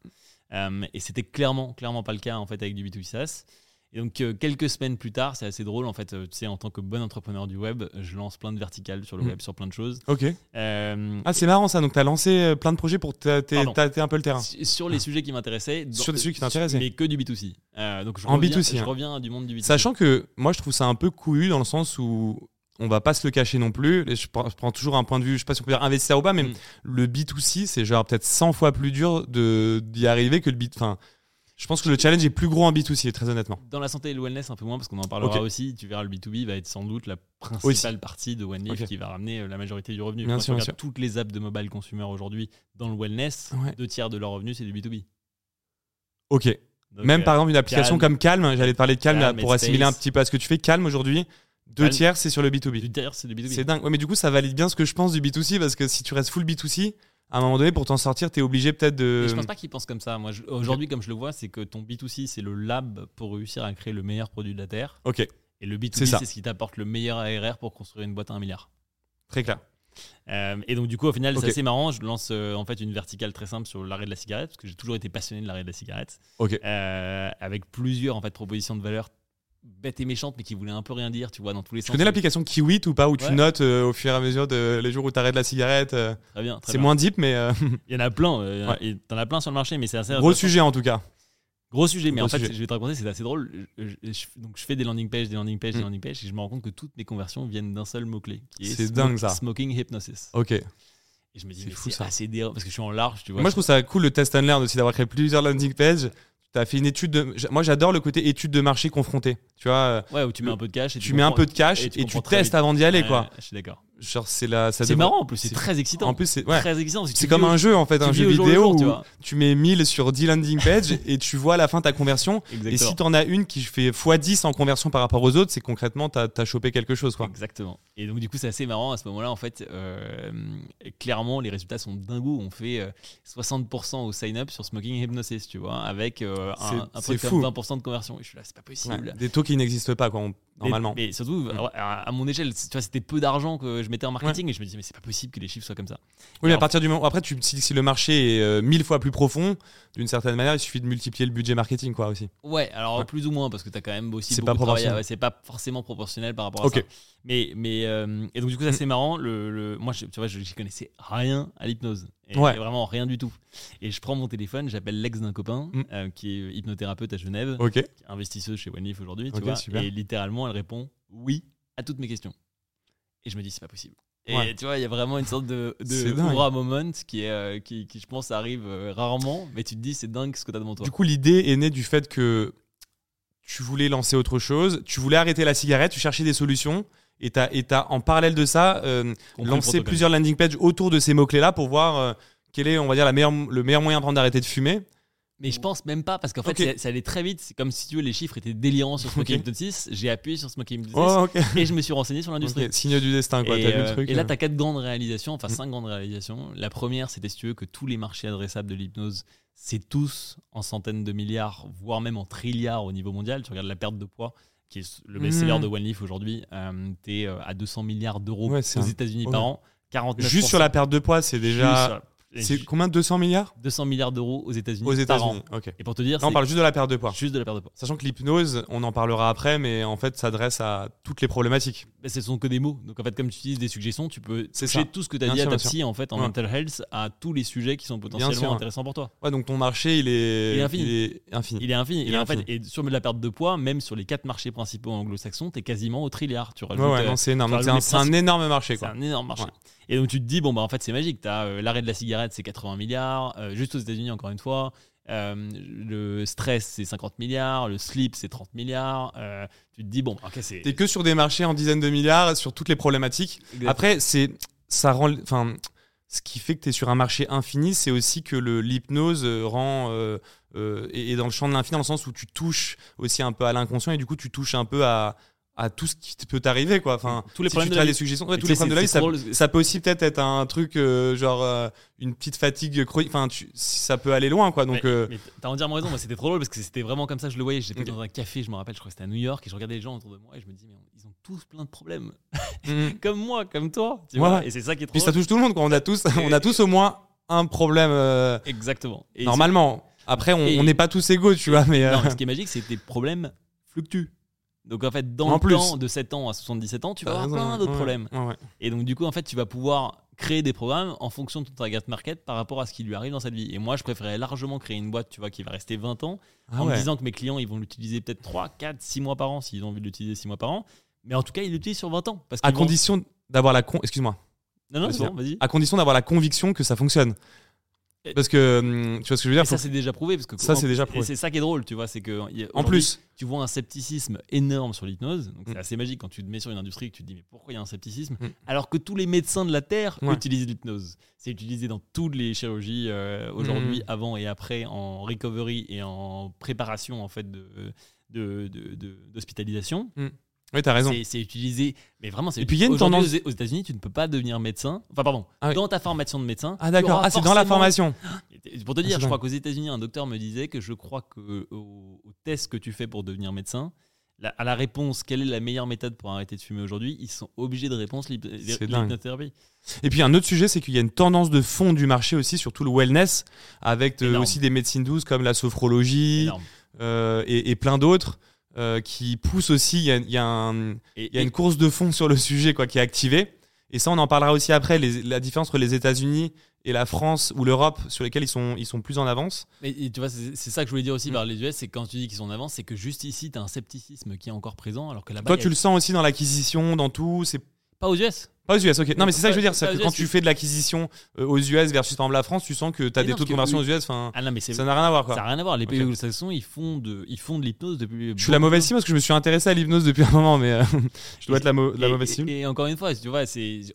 Euh, et c'était clairement, clairement pas le cas en fait avec du B2B SaaS. Et donc euh, quelques semaines plus tard, c'est assez drôle en fait. euh, tu sais, en tant que bon entrepreneur du web, je lance plein de verticales sur le Mm. web, sur plein de choses. Ok. Euh, Ah, c'est marrant ça. Donc, tu as lancé plein de projets pour tâter un peu le terrain. Sur- les sujets qui m'intéressaient. Sur des sujets qui t'intéressaient. Mais que du B2C. Euh, donc je En reviens, B2C, Je hein. reviens du monde du B2C. Sachant que moi, je trouve ça un peu couillu dans le sens où on va pas se le cacher non plus. Et je prends, toujours un point de vue, je sais pas si on peut dire investisseur ou pas, mais Mm. le B2C, c'est genre peut-être 100 fois plus dur d'y arriver que le B. Enfin, je pense que le challenge est plus gros en B2C, très honnêtement. Dans la santé et le wellness, un peu moins, parce qu'on en parlera aussi. Tu verras, le B2B va être sans doute la principale Aussi. partie de OneLeaf Ok. qui va ramener euh, la majorité du revenu. Bien Quand sûr, tu bien toutes les apps de mobile consumer aujourd'hui dans le wellness, Ouais. deux tiers de leur revenu, c'est du B2B. Ok. Donc, Même euh, par exemple, une application Calm. comme Calm, j'allais te parler de Calm là, pour assimiler un petit peu à ce que tu fais. Calm aujourd'hui, deux Calm. tiers, c'est sur le B2B. Deux tiers, c'est du B2B. C'est dingue. Ouais, mais du coup, ça valide bien ce que je pense du B2C parce que si tu restes full B2C, à un moment donné, pour t'en sortir, tu es obligé peut-être de. Mais je pense pas qu'ils pensent comme ça. Moi, aujourd'hui, comme je le vois, c'est que ton B2C, c'est le lab pour réussir à créer le meilleur produit de la Terre. Ok, Et le B2B, C'est ce qui t'apporte le meilleur ARR pour construire une boîte à un milliard. très clair. Euh, et donc du coup au final c'est assez marrant, je lance euh, en fait une verticale très simple sur l'arrêt de la cigarette parce que j'ai toujours été passionné de l'arrêt de la cigarette. Ok. Euh, avec plusieurs en fait propositions de valeur bêtes et méchantes mais qui voulaient un peu rien dire, tu vois dans tous les Tu sens. connais l'application Kiwit ou pas où tu Ouais. notes euh, au fur et à mesure de les jours où tu arrêtes la cigarette euh, Très bien, très C'est moins deep, mais euh, Il y en a plein, euh, Ouais. et t'en as plein sur le marché mais c'est assez gros sujet en tout cas. Gros sujet, mais Gros en fait, sujet. je vais te raconter, c'est assez drôle. Je, donc, je fais des landing pages, des landing pages, des Mm. landing pages, et je me rends compte que toutes mes conversions viennent d'un seul mot-clé. qui est C'est smo- dingue, ça. Smoking hypnosis. Ok. Et je me dis, C'est mais fou, c'est ça. assez délirant parce que je suis en large, tu vois. Moi, je trouve ça cool le test and learn aussi d'avoir créé plusieurs landing pages. Tu as fait une étude de. Moi, j'adore le côté étude de marché confrontée. Tu vois, euh, Ouais, où tu mets un peu de cash et tu mets un peu de cash et et tu testes vite. avant d'y aller, Ouais, quoi. Je suis d'accord. Genre, c'est la. C'est marrant en plus, c'est très excitant. En plus, c'est ouais. très excitant. C'est comme un jeu en fait, un jeu vidéo jour, où tu mets 1000 sur 10 landing pages et tu vois à la fin ta conversion. Et si t'en as une qui fait x10 en conversion par rapport aux autres, c'est concrètement t'as as chopé quelque chose quoi. Exactement. Et donc, du coup, c'est assez marrant à ce moment-là. En fait, euh, clairement, les résultats sont dingos. On fait euh, 60% au sign-up sur Smoking Hypnosis, tu vois, avec euh, un, un fou. comme 20% de conversion. Et je suis là, c'est pas possible. Ouais, Des taux qui n'existent pas quoi, on- normalement. Mais, surtout, Mm. à, à mon échelle, tu vois, c'était peu d'argent que je mettais en marketing et je me disais, mais c'est pas possible que les chiffres soient comme ça. Oui, mais à partir du moment après tu si, si le marché est euh, mille fois plus profond, d'une certaine manière, il suffit de multiplier le budget marketing quoi aussi. Ouais, alors Ouais. plus ou moins, parce que tu as quand même aussi C'est pas proportionnel. Ouais, c'est pas forcément proportionnel par rapport à Ok. ça. Mais, mais euh, et donc, du coup, ça Mm. c'est marrant. Le, le- moi, je, tu vois, je j'y connaissais rien à l'hypnose. Et Ouais. Vraiment rien du tout. Et je prends mon téléphone, j'appelle l'ex d'un copain Mm. euh, qui est hypnothérapeute à Genève, Ok. qui est investisseuse chez OneLeaf aujourd'hui, tu Ok, vois. super. Et littéralement, elle répond oui à toutes mes questions. Et je me dis, c'est pas possible. Et Ouais. tu vois, il y a vraiment une sorte de, de aura moment qui, est, euh, qui, qui, je pense, arrive euh, rarement. Mais tu te dis, c'est dingue ce que tu as devant toi. Du coup, l'idée est née du fait que tu voulais lancer autre chose, tu voulais arrêter la cigarette, tu cherchais des solutions. Et tu as, en parallèle de ça euh, lancé plusieurs landing pages autour de ces mots-clés-là pour voir euh, quel est, on va dire, la meilleure, le meilleur moyen pour d'arrêter de fumer. Mais je pense même pas parce qu'en fait ça, allait très vite. C'est comme si tu veux les chiffres étaient délirants sur Smoking Ok. Hypnosis. J'ai appuyé sur Smoking Hypnosis Oh, ok. et je me suis renseigné sur l'industrie. Signe du destin, quoi. Et, T'as vu euh, le truc et là, euh. tu as quatre grandes réalisations, enfin Mm. cinq grandes réalisations. La première, c'était si tu veux que tous les marchés adressables de l'hypnose, c'est tous en centaines de milliards, voire même en trilliards au niveau mondial. Tu regardes la perte de poids, qui est le best-seller Mm. de One Leaf aujourd'hui, euh, tu es à 200 milliards d'euros Ouais, aux un- États-Unis ouais. par an. 49 Juste sur la perte de poids, c'est déjà. C'est combien 200 milliards 200 milliards d'euros aux États-Unis aux. États-Unis Ok. Et pour te dire, Là, on c'est parle juste de la perte de poids. juste de la perte de poids. Sachant que l'hypnose, on en parlera après, mais en fait, s'adresse à toutes les problématiques. Mais ce sont que des mots. Donc en fait, comme tu utilises des suggestions, tu peux C'est toucher tout ce que tu as Bien dit sûr, à ta psy en fait en Ouais. mental health à tous les sujets qui sont sûr. potentiellement intéressants pour toi. Ouais, donc ton marché, il est, Il est infini. il est infini. Il est infini. Il et est en fait, infini. et sur la perte de poids, même sur les quatre marchés principaux anglo-saxons, tu es quasiment au trilliard. Tu rajoutes, Ouais, ouais, euh, non, c'est énorme. C'est un, c'est énorme marché, c'est quoi. un énorme marché. Et donc tu te dis, bon, bah en fait, c'est magique. Tu as l'arrêt de la cigarette, c'est 80 milliards. euh, juste aux États-Unis, encore une fois. Euh, le stress, c'est 50 milliards. Le sleep, c'est 30 milliards. euh, tu te dis, bon, ok, c'est. T'es que sur des marchés en dizaines de milliards, sur toutes les problématiques. Après, c'est ça rend, enfin, ce qui fait que tu es sur un marché infini, c'est aussi que l'hypnose rend euh, est dans le champ de l'infini dans le sens où tu touches aussi un peu à l'inconscient et du coup tu touches un peu à à tout ce qui peut t'arriver quoi. Enfin, Tous les si problèmes tu de la des suggestions, ouais, tous les problèmes de la vie, ça, peut aussi peut-être être un truc euh, genre euh, une petite fatigue chronique. Enfin, ça peut aller loin quoi. Donc euh, t'as entièrement raison, moi c'était trop drôle parce que c'était vraiment comme ça je le voyais. J'étais Ok. dans un café, je me rappelle, je crois que c'était à New York, et je regardais les gens autour de moi et je me dis, mais ils ont tous plein de problèmes. mm. comme moi, comme toi. Tu Ouais, vois ouais. et c'est ça qui est trop puis ça touche tout le monde quoi. On a tous, on a tous au moins un problème euh, Exactement. Et normalement. Après, on n'est pas tous égaux, tu vois, mais Non, ce qui est magique, c'est que tes problèmes fluctuent. Donc en fait, dans En le plus. temps de 7 ans à 77 ans, tu vas avoir raison, plein d'autres ouais, problèmes. ouais, ouais. Et donc du coup, en fait, tu vas pouvoir créer des programmes en fonction de ton target market par rapport à ce qui lui arrive dans cette vie. Et moi, je préférais largement créer une boîte, tu vois, qui va rester 20 ans, Ah en me disant que mes clients, ils vont l'utiliser peut-être 3, 4, 6 mois par an, s'ils ont envie de l'utiliser 6 mois par an. Mais en tout cas, ils l'utilisent sur 20 ans. Parce à vont- condition d'avoir la con... excuse-moi Non, non, c'est Vas-y. bon, vas-y. à condition d'avoir la conviction que ça fonctionne parce que hum, tu vois ce que je veux dire Et ça, c'est déjà prouvé. Parce que Ça, c'est déjà prouvé. c'est ça qui est drôle, tu vois, c'est que en plus tu vois un scepticisme énorme sur l'hypnose. Donc c'est Mm. assez magique quand tu te mets sur une industrie et que tu te dis mais pourquoi il y a un scepticisme Mm. alors que tous les médecins de la terre Ouais. utilisent l'hypnose. C'est utilisé dans toutes les chirurgies euh, aujourd'hui, Mm. avant et après, en recovery et en préparation en fait de de- de- de- d'hospitalisation. Oui t'as raison C'est- utilisé, mais vraiment, c'est Et puis, il y a une tendance- aux- États-Unis, tu ne peux pas devenir médecin. Enfin, pardon, Ah oui. dans ta formation de médecin. ah d'accord ah c'est dans la formation Pour te Ah, dire, je crois qu'aux États-Unis, un docteur me disait que je crois que au, au test que tu fais pour devenir médecin, la- à la réponse quelle est la meilleure méthode pour arrêter de fumer aujourd'hui, ils sont obligés de dingue. l'hypnothérapie. et puis un autre sujet c'est qu'il y a une tendance de fond du marché aussi sur tout le wellness avec euh, aussi des médecines douces comme la sophrologie euh, et, et plein d'autres euh, qui poussent aussi il y a, il y a un- Et, il y a une course de fond sur le sujet quoi qui est activée et ça on en parlera aussi après les- la différence entre les États-Unis et la France ou l'Europe sur lesquels ils sont ils sont plus en avance et tu vois, c'est ça que je voulais dire aussi Mm. par les US, c'est quand tu dis qu'ils sont en avance, c'est que juste ici, tu as un scepticisme qui est encore présent, alors que là-bas, toi a- tu le sens aussi dans l'acquisition dans tout c'est pas aux US. Pas aux US, ok. Non, mais c'est ça que je veux dire. C'est que quand tu fais de l'acquisition euh, aux US versus par exemple la France, tu sens que tu as Mais des non, taux de conversion aux US. Enfin, Ah non, mais ça n'a rien à voir, quoi. Ça n'a rien à voir. Les pays anglo-saxons, ils font de, ils font de l'hypnose depuis. Je suis la mauvaise cible parce que je me suis intéressé à l'hypnose depuis un moment, mais euh, je dois être la, mauvaise cible. Et, encore une fois, tu vois,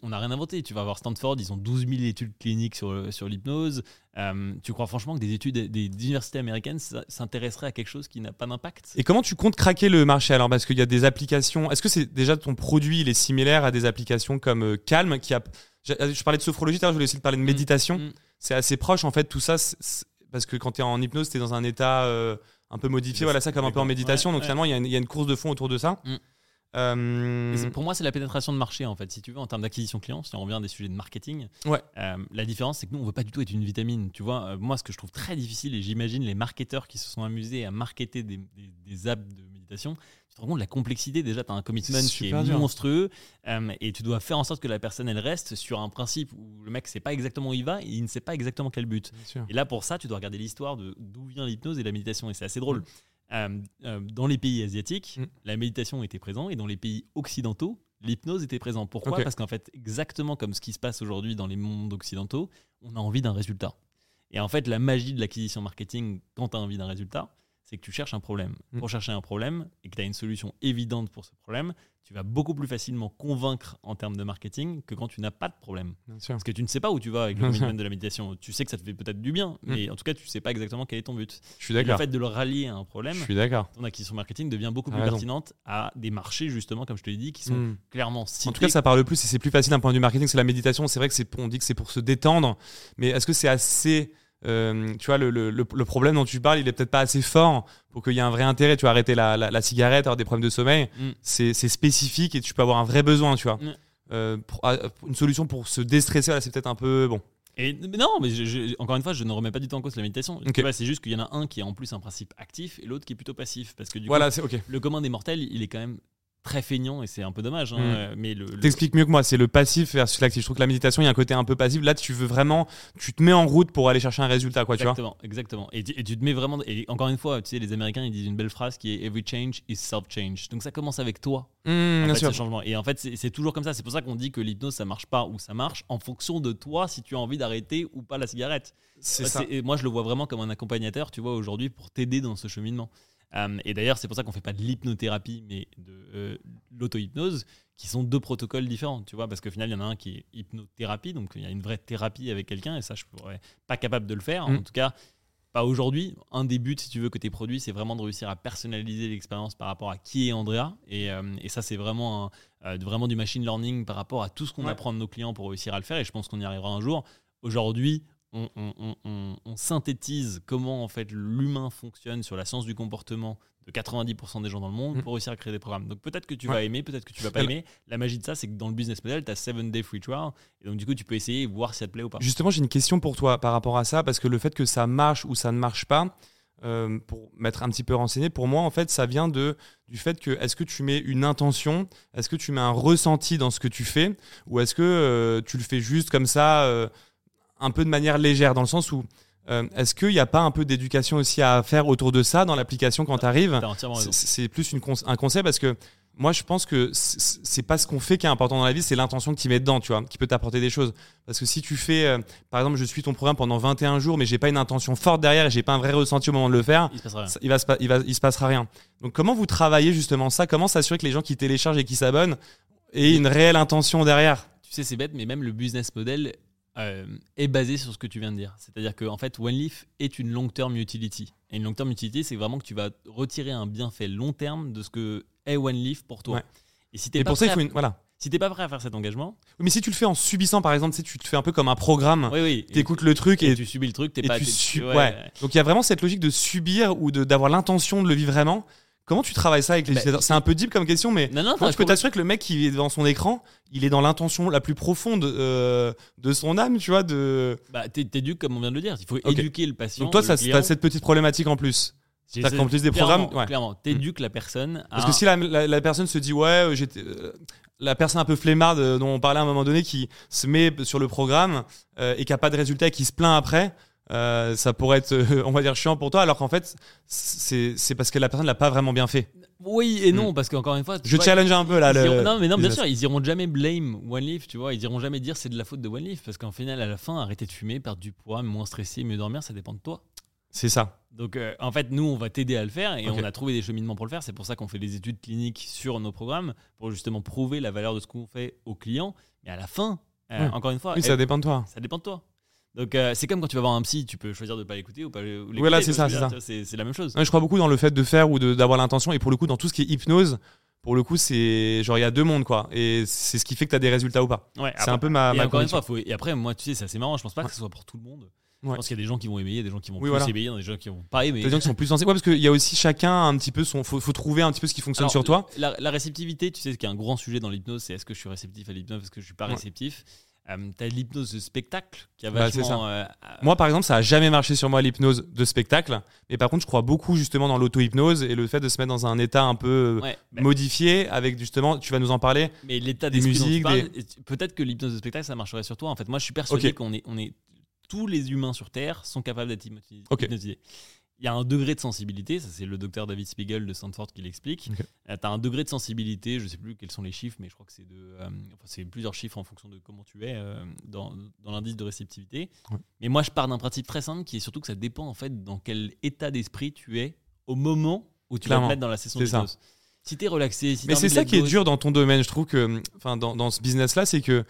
on n'a rien inventé. Tu vas voir Stanford, ils ont 12 000 études cliniques sur l'hypnose. Euh, tu crois franchement que des études des universités américaines s'intéresseraient à quelque chose qui n'a pas d'impact? Et comment tu comptes craquer le marché alors Parce qu'il y a des applications. Est-ce que c'est déjà ton produit, il est similaire à des applications comme euh, Calm qui a. Je je parlais de sophrologie, je voulais aussi te parler de méditation. Mm. C'est assez proche en fait, tout ça. Parce que quand tu es en hypnose, tu es dans un état euh, un peu modifié. Voilà, ça comme un peu en ouais, méditation. donc ouais. finalement, il y, a une- il y a une course de fond autour de ça. Mm. Euh, pour moi, c'est la pénétration de marché, en fait, si tu veux, en termes d'acquisition client, si on revient à des sujets de marketing. Ouais. Euh, la différence, c'est que nous, on veut pas du tout être une vitamine. Tu vois, Euh, moi, ce que je trouve très difficile, et j'imagine les marketeurs qui se sont amusés à marketer des, des- des apps de méditation, tu te rends compte de la complexité. Déjà, tu as un commitment C'est qui est dur. monstrueux, et tu dois faire en sorte que la personne, elle reste sur un principe où le mec sait pas exactement où il va, et il ne sait pas exactement quel but. Et là, pour ça, tu dois regarder l'histoire de d'où vient l'hypnose et la méditation. Et c'est assez drôle. Euh, euh, dans les pays asiatiques, Mm. la méditation était présente et dans les pays occidentaux, l'hypnose était présente. Pourquoi. Parce qu'en fait, exactement comme ce qui se passe aujourd'hui dans les mondes occidentaux, on a envie d'un résultat. Et en fait, la magie de l'acquisition marketing, quand tu as envie d'un résultat, c'est que tu cherches un problème. Mm. Pour chercher un problème et que tu as une solution évidente pour ce problème, tu vas beaucoup plus facilement convaincre en termes de marketing que quand tu n'as pas de problème. Parce que tu ne sais pas où tu vas avec le commitment de la méditation. Tu sais que ça te fait peut-être du bien, mais en tout cas, tu sais pas exactement quel est ton but. Je suis Et le d'accord. fait de le rallier à un problème, Je suis d'accord. ton acquisition marketing devient beaucoup plus raison. pertinente à des marchés, justement, comme je te l'ai dit, qui sont Mm. clairement cités. En tout cas, ça parle plus et c'est plus facile d'un point de vue marketing. C'est la méditation. C'est vrai que c'est, on dit que c'est pour se détendre, mais est-ce que c'est assez, euh, tu vois, le, le- problème dont tu parles, il est peut-être pas assez fort pour qu'il y ait un vrai intérêt. Tu vois, arrêter la, la- la cigarette, avoir des problèmes de sommeil, Mm. c'est, spécifique et tu peux avoir un vrai besoin, tu vois. Mm. Euh, pour- ah, une solution pour se déstresser, voilà, c'est peut-être un peu bon. Et, mais non, mais je- je- encore une fois, je ne remets pas du tout en cause la méditation. C'est juste qu'il y en a un qui est en plus un principe actif et l'autre qui est plutôt passif. Parce que du Voilà, coup, le commun des mortels, il est quand même très feignant et c'est un peu dommage. hein, Mm. euh, Mais le, le- T'expliques mieux que moi, c'est le passif versus l'actif. Je trouve que la méditation, il y a un côté un peu passif. Là, tu veux vraiment, tu te mets en route pour aller chercher un résultat, quoi, tu vois. Exactement, exactement. Et tu, et tu te mets vraiment. Et encore une fois, tu sais, les Américains, ils disent une belle phrase qui est Every change is self-change. Donc ça commence avec toi. Mm, en bien fait, sûr. ce changement. Et en fait, c'est toujours comme ça. C'est pour ça qu'on dit que l'hypnose, ça marche pas ou ça marche en fonction de toi si tu as envie d'arrêter ou pas la cigarette. C'est ça. et moi, je le vois vraiment comme un accompagnateur, tu vois, aujourd'hui, pour t'aider dans ce cheminement. Euh, et d'ailleurs, c'est pour ça qu'on fait pas de l'hypnothérapie, mais de euh, l'auto-hypnose, qui sont deux protocoles différents, tu vois, parce qu'au final, il y en a un qui est hypnothérapie, donc il y a une vraie thérapie avec quelqu'un, et ça, je pourrais pas capable de le faire. Mm. En tout cas, pas aujourd'hui. Un des buts, si tu veux, que tes produits, c'est vraiment de réussir à personnaliser l'expérience par rapport à qui est Andrea. Et, euh, et ça, c'est vraiment, un- euh, vraiment du machine learning par rapport à tout ce qu'on Ouais. apprend de nos clients pour réussir à le faire. Et je pense qu'on y arrivera un jour. Aujourd'hui, on, on- on- on- on synthétise comment en fait l'humain fonctionne sur la science du comportement de 90% des gens dans le monde Mm. pour réussir à créer des programmes. Donc peut-être que tu Ouais. vas aimer, peut-être que tu vas pas Alors- aimer. La magie de ça, c'est que dans le business model, tu as 7 day free trial. Et donc du coup, tu peux essayer et voir si ça te plaît ou pas. Justement, j'ai une question pour toi par rapport à ça, parce que le fait que ça marche ou ça ne marche pas, euh, pour m'être un petit peu renseigné, pour moi, en fait, ça vient de, du fait que est-ce que tu mets une intention, est-ce que tu mets un ressenti dans ce que tu fais, ou est-ce que euh, tu le fais juste comme ça, euh, un peu de manière légère, dans le sens où euh, est-ce qu'il n'y a pas un peu d'éducation aussi à faire autour de ça dans l'application quand tu arrives c'est plus une un conseil parce que moi je pense que c'est pas ce qu'on fait qui est important dans la vie, c'est l'intention que tu mets dedans, tu vois, qui peut t'apporter des choses. Parce que si tu fais, euh, par exemple, je suis ton programme pendant 21 jours, mais j'ai pas une intention forte derrière et j'ai pas un vrai ressenti au moment de le faire, Il se passera rien. ça- il va se, pa- il va, il se passera rien. Donc comment vous travaillez justement ça? Comment s'assurer que les gens qui téléchargent et qui s'abonnent aient une réelle intention derrière? Tu sais, c'est bête, mais même le business model euh, est basé sur ce que tu viens de dire. C'est-à-dire qu'en fait, OneLeaf est une long-term utility. Et une long-term utility, c'est vraiment que tu vas retirer un bienfait long terme de ce que est OneLeaf pour toi. Ouais. Et si t'es pas, pour ça, il prêt faut à- une, voilà. si t'es pas prêt à faire cet engagement, Oui, Mais si tu le fais en subissant, par exemple, tu te fais un peu comme un programme, oui, oui. tu écoutes le truc et, et tu subis le truc, t'es pas. tu ouais, ouais. Donc il y a vraiment cette logique de subir ou d'avoir l'intention de le vivre vraiment. Comment tu travailles ça avec les utilisateurs? C'est un peu deep comme question, mais Non, non, comment tu peux t'assurer que le mec qui est devant son écran, il est dans l'intention la plus profonde euh, de son âme, tu vois de... Bah, t'é- t'éduques comme on vient de le dire. Il faut éduquer le patient. Donc toi, ça, t'as cette petite problématique en plus. J'ai- t'as c'est- qu'en plus des programmes, ouais. Clairement, t'éduques la personne à. Parce que si la, la- la personne se dit, ouais, euh, j'étais... euh, la personne un peu flemmarde euh, dont on parlait à un moment donné qui se met sur le programme euh, et qui a pas de résultat et qui se plaint après, euh, ça pourrait être, euh, on va dire, chiant pour toi, alors qu'en fait, c'est parce que la personne l'a pas vraiment bien fait. Oui et non, parce qu'encore une fois. Je vois, challenge un peu là. le- iront- non, mais non, bien sûr, ils iront jamais blame One Leaf, tu vois. Ils iront jamais dire c'est de la faute de One Leaf, parce qu'en final, à la fin, arrêter de fumer, perdre du poids, moins stressé, mieux dormir, ça dépend de toi. C'est ça. Donc, euh, en fait, nous, on va t'aider à le faire et on a trouvé des cheminements pour le faire. C'est pour ça qu'on fait des études cliniques sur nos programmes pour justement prouver la valeur de ce qu'on fait aux clients. Mais à la fin, euh, encore une fois, Oui, ça dépend de toi. ça dépend de toi. Donc, euh, c'est comme quand tu vas voir un psy, tu peux choisir de ne pas l'écouter ou pas l'écouter. Voilà, c'est ça, c'est dire, C'est la même chose. Ouais, je crois beaucoup dans le fait de faire ou d'avoir l'intention. Et pour le coup, dans tout ce qui est hypnose, pour le coup, c'est genre il y a deux mondes quoi. Et c'est ce qui fait que tu as des résultats ou pas. Ouais, C'est un peu ma, et ma encore une fois, faut- et après, moi, tu sais, c'est assez marrant. Je pense pas que ce soit pour tout le monde. Je pense qu'il y a des gens qui vont aimer, des gens qui vont Oui, plus voilà. aimer, des gens qui vont pas aimer. Des gens qui sont plus sensés. Ouais, parce qu'il y a aussi chacun un petit peu son. Faut, faut trouver un petit peu ce qui fonctionne Alors, sur toi. La, la réceptivité, tu sais, ce qui est un grand sujet dans l'hypnose, c'est est-ce que je suis réceptif à l'hypnose, est-ce que je suis pas réceptif. Euh, T'as l'hypnose de spectacle qui a Bah, vachement. euh, Moi, par exemple, ça a jamais marché sur moi l'hypnose de spectacle. Mais par contre, je crois beaucoup justement dans l'auto-hypnose et le fait de se mettre dans un état un peu euh, ouais, bah, modifié avec justement, tu vas nous en parler. mais l'état des musiques, peut-être que l'hypnose de spectacle, ça marcherait sur toi. En fait, moi, je suis persuadé Ok. qu'on est, on est, tous les humains sur Terre sont capables d'être hypnotis- Ok. Il y a un degré de sensibilité, ça c'est le docteur David Spiegel de Stanford qui l'explique. Ok. tu as un degré de sensibilité, je sais plus quels sont les chiffres, mais je crois que c'est de, euh, enfin, c'est plusieurs chiffres en fonction de comment tu es euh, dans, dans l'indice de réceptivité. Ouais. Mais moi, je pars d'un principe très simple qui est surtout que ça dépend en fait dans quel état d'esprit tu es au moment où tu vas te mettre dans la session C'est ça. d'hypnose. Si t'es relaxé, si Mais c'est de ça qui est dur dans ton domaine, je trouve que, enfin, dans, dans ce business-là, c'est que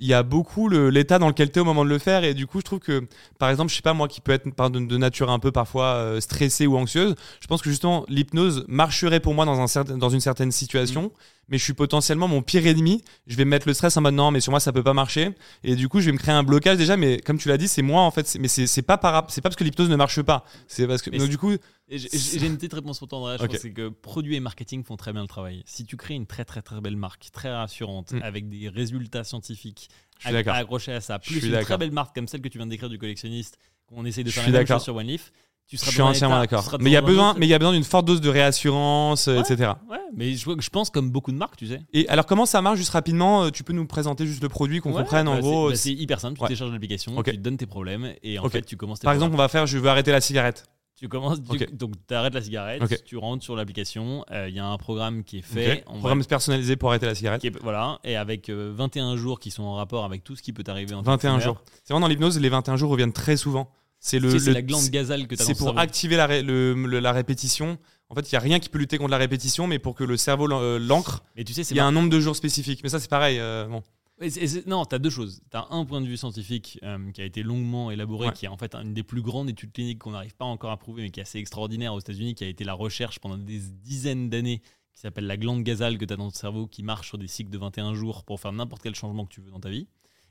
il y a beaucoup l'état dans lequel tu es au moment de le faire et du coup je trouve que par exemple je sais pas moi qui peut être de, de nature un peu parfois euh, stressée ou anxieuse je pense que justement l'hypnose marcherait pour moi dans, un certain, dans une certaine situation Mm. Mais je suis potentiellement mon pire ennemi je vais me mettre le stress en mode non mais sur moi ça peut pas marcher et du coup je vais me créer un blocage déjà mais comme tu l'as dit c'est moi en fait mais c'est pas par c'est pas parce que l'hypnose ne marche pas c'est parce que Mais donc, du coup J'ai une petite réponse pour toi, Andrea. Je Ok. pense que produits et marketing font très bien le travail. Si tu crées une très très très belle marque, très rassurante, Mm. avec des résultats scientifiques accrochés à ça, plus une très belle marque comme celle que tu viens de décrire du collectionniste, qu'on essaie de faire la même chose sur OneLeaf, tu je suis entièrement d'accord mais il y a besoin autre- mais il y a besoin d'une forte dose de réassurance euh, Ouais. etc Ouais, mais je, je pense comme beaucoup de marques, tu sais. Et alors comment ça marche juste rapidement euh, Tu peux nous présenter juste le produit qu'on Ouais, comprenne en bah, gros. c'est- bah, c'est- C'est hyper simple, tu télécharges l'application, Ok. tu te donnes tes problèmes et en fait tu commences tes Par exemple, on va faire je veux arrêter la cigarette. Tu commences, tu- donc tu arrêtes la cigarette, tu rentres sur l'application, euh, il y a un programme qui est fait. Ok. on va- Programme personnalisé pour arrêter la cigarette. qui est- voilà, et avec euh, 21 jours qui sont en rapport avec tout ce qui peut t'arriver en tant que 21 fumeur. jours. C'est vraiment dans l'hypnose, les 21 jours reviennent très souvent. C'est le, Tu sais, c'est le- la glande gazale que tu as C'est pour activer la, ré- le- le- la répétition. En fait, il y a rien qui peut lutter contre la répétition, mais pour que le cerveau euh, l'ancre, tu sais, il y a un nombre de jours spécifique. Mais ça, c'est pareil. euh, bon. Et non, tu as deux choses. Tu as un point de vue scientifique euh, qui a été longuement élaboré, Ouais. qui est en fait une des plus grandes études cliniques qu'on n'arrive pas encore à prouver, mais qui est assez extraordinaire aux États-Unis, qui a été la recherche pendant des dizaines d'années, qui s'appelle la glande gazale que tu as dans ton cerveau, qui marche sur des cycles de 21 jours pour faire n'importe quel changement que tu veux dans ta vie.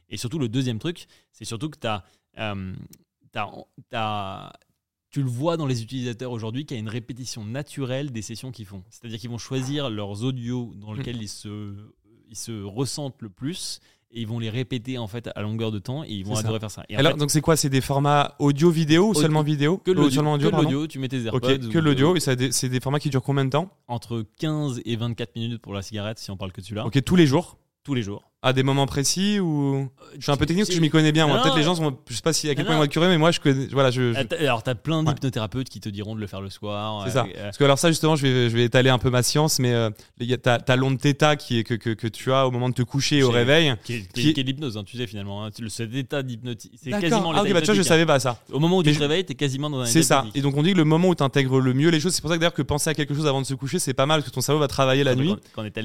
Et surtout, le deuxième truc, c'est surtout que tu as, tu le vois dans les utilisateurs aujourd'hui qu'il y a une répétition naturelle des sessions qu'ils font. C'est-à-dire qu'ils vont choisir leurs audios dans lesquels ils, se, ils se ressentent le plus et ils vont les répéter en fait à longueur de temps et ils vont ça. adorer faire ça. Et Alors, fait, donc c'est quoi? C'est des formats audio-vidéo ou Audio- seulement vidéo? Que Euh, l'audio, audio, que tu mets tes Ok, AirPods. que ou- l'audio. Et c'est des formats qui durent combien de temps? Entre 15 et 24 minutes pour la cigarette, si on parle que de celui-là. Ok, tous les jours? Tous les jours. À des moments précis ou Je suis un peu technique parce que je C'est- m'y connais bien. Non, Peut-être les gens sont. Je sais pas si à quel point ils vont être curieux, mais moi je connais. Voilà, je. je- t'as- Alors, tu as plein Ouais. d'hypnothérapeutes qui te diront de le faire le soir. C'est euh, ça. euh, Parce que alors ça justement, je vais, je vais étaler un peu ma science, mais euh, il y a ta, ta l'onde θ qui est que, que, que tu as au moment de te coucher et au réveil. qui est, qui Qui- est- qui est de l'hypnose, hein, tu sais, finalement. hein. Cet état d'hypnotisme. C'est D'accord. quasiment Ah ok, l'état bah tu vois, je hein. savais pas ça. Au moment où Mais tu te réveilles, tu es quasiment dans un C'est état ça. hypnotique. Et donc on dit que le moment où tu intègres le mieux les choses, c'est pour ça que d'ailleurs que penser à quelque chose avant de se coucher, c'est pas mal parce que ton cerveau va travailler la nuit.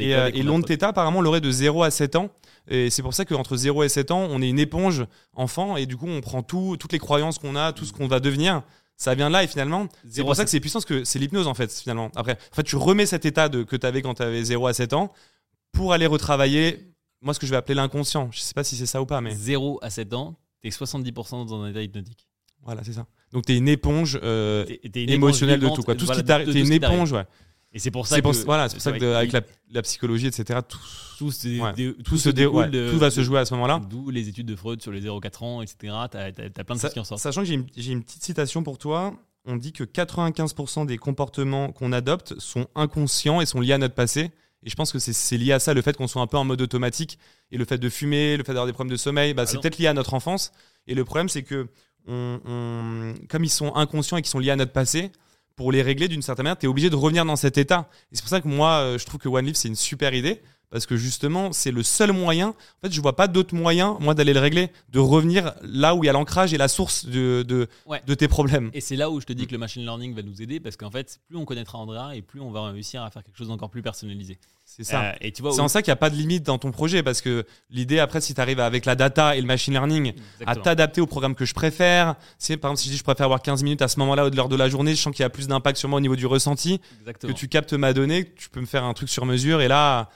Et, euh, l'onde θ, apparemment, l'aurait de 0 à 7 ans. Et c'est pour ça qu'entre 0 et 7 ans, on est une éponge enfant. Et du coup, on prend tout, toutes les croyances qu'on a, tout ce qu'on va devenir. Ça vient de là. Et finalement, c'est pour ça que c'est puissant parce que c'est l'hypnose, en fait, finalement. Après, en fait, tu remets cet état de, que tu avais quand tu avais 0 à 7 ans pour aller retravailler, moi, ce que je vais appeler l'inconscient. Je sais pas si c'est ça ou pas, mais 0 à 7 ans, tu es 70% dans un état hypnotique. voilà, c'est ça. Donc, tu es une éponge euh, une émotionnelle de éponge tout. Quoi. Tout ce qui t'arrive, t'es tout une éponge, ouais. Et c'est pour ça que. pour, voilà, c'est pour ça que de- avec la, la psychologie, etc., tout, tout, se- ouais, dé- tout, se dé- découle ouais, de- tout va se jouer à ce moment-là. D'où les études de Freud sur les 0-4 ans, etc. T'as as, plein de Sa- choses qui en sortent. Sachant que j'ai une, j'ai une petite citation pour toi. On dit que 95% des comportements qu'on adopte sont inconscients et sont liés à notre passé. Et je pense que c'est- c'est lié à ça, le fait qu'on soit un peu en mode automatique. Et le fait de fumer, le fait d'avoir des problèmes de sommeil, bah, Ah c'est non. peut-être lié à notre enfance. Et le problème, c'est que on- on- comme ils sont inconscients et qu'ils sont liés à notre passé, pour les régler d'une certaine manière, tu obligé de revenir dans cet état. Et c'est pour ça que moi, euh, je trouve que One Leaf, c'est une super idée. Parce que justement, c'est le seul moyen. En fait, je vois pas d'autre moyen, moi, d'aller le régler, de revenir là où il y a l'ancrage et la source de, de, Ouais. de tes problèmes. Et c'est là où je te dis que le machine learning va nous aider parce qu'en fait, plus on connaîtra Andrea et plus on va réussir à faire quelque chose d'encore plus personnalisé. C'est ça. Euh, et tu vois, c'est où- en ça qu'il n'y a pas de limite dans ton projet. Parce que l'idée, après, si tu arrives avec la data et le machine learning, à t'adapter au programme que je préfère. C'est par exemple si je dis je préfère avoir 15 minutes à ce moment-là de l'heure de la journée, je sens qu'il y a plus d'impact sur moi au niveau du ressenti, Exactement. que tu captes ma donnée, que tu peux me faire un truc sur mesure et là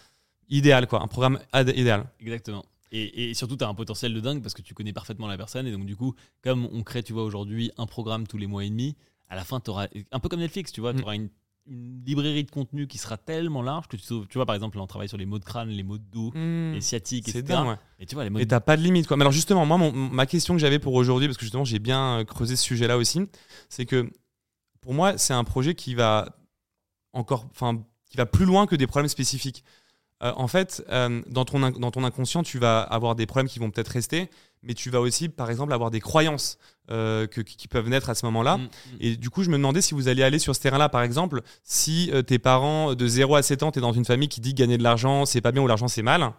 idéal quoi, un programme ad- idéal. Exactement. Et, et surtout, tu as un potentiel de dingue parce que tu connais parfaitement la personne. Et donc, du coup, comme on crée, tu vois, aujourd'hui un programme tous les mois et demi, à la fin, tu auras, un peu comme Netflix, tu vois, Mm. tu auras une, une librairie de contenu qui sera tellement large que tu, tu vois, par exemple, là, on travaille sur les mots de crâne, les mots de dos, les sciatiques, etc. dingue. ouais. Et tu vois, les mots Et t'as pas de limite quoi. Mais alors justement, moi mon- ma question que j'avais pour aujourd'hui, parce que justement j'ai bien euh, creusé ce sujet-là aussi, c'est que pour moi c'est un projet qui va encore, enfin qui va plus loin que des problèmes spécifiques. Euh, en fait, euh, dans, ton, dans ton inconscient, tu vas avoir des problèmes qui vont peut-être rester, mais tu vas aussi, par exemple, avoir des croyances euh, que- qui peuvent naître à ce moment-là. Mm, mm. Et du coup, je me demandais si vous alliez aller sur ce terrain-là, par exemple, si tes parents de 0 à 7 ans, tu es dans une famille qui dit que gagner de l'argent, c'est pas bien ou l'argent, c'est mal.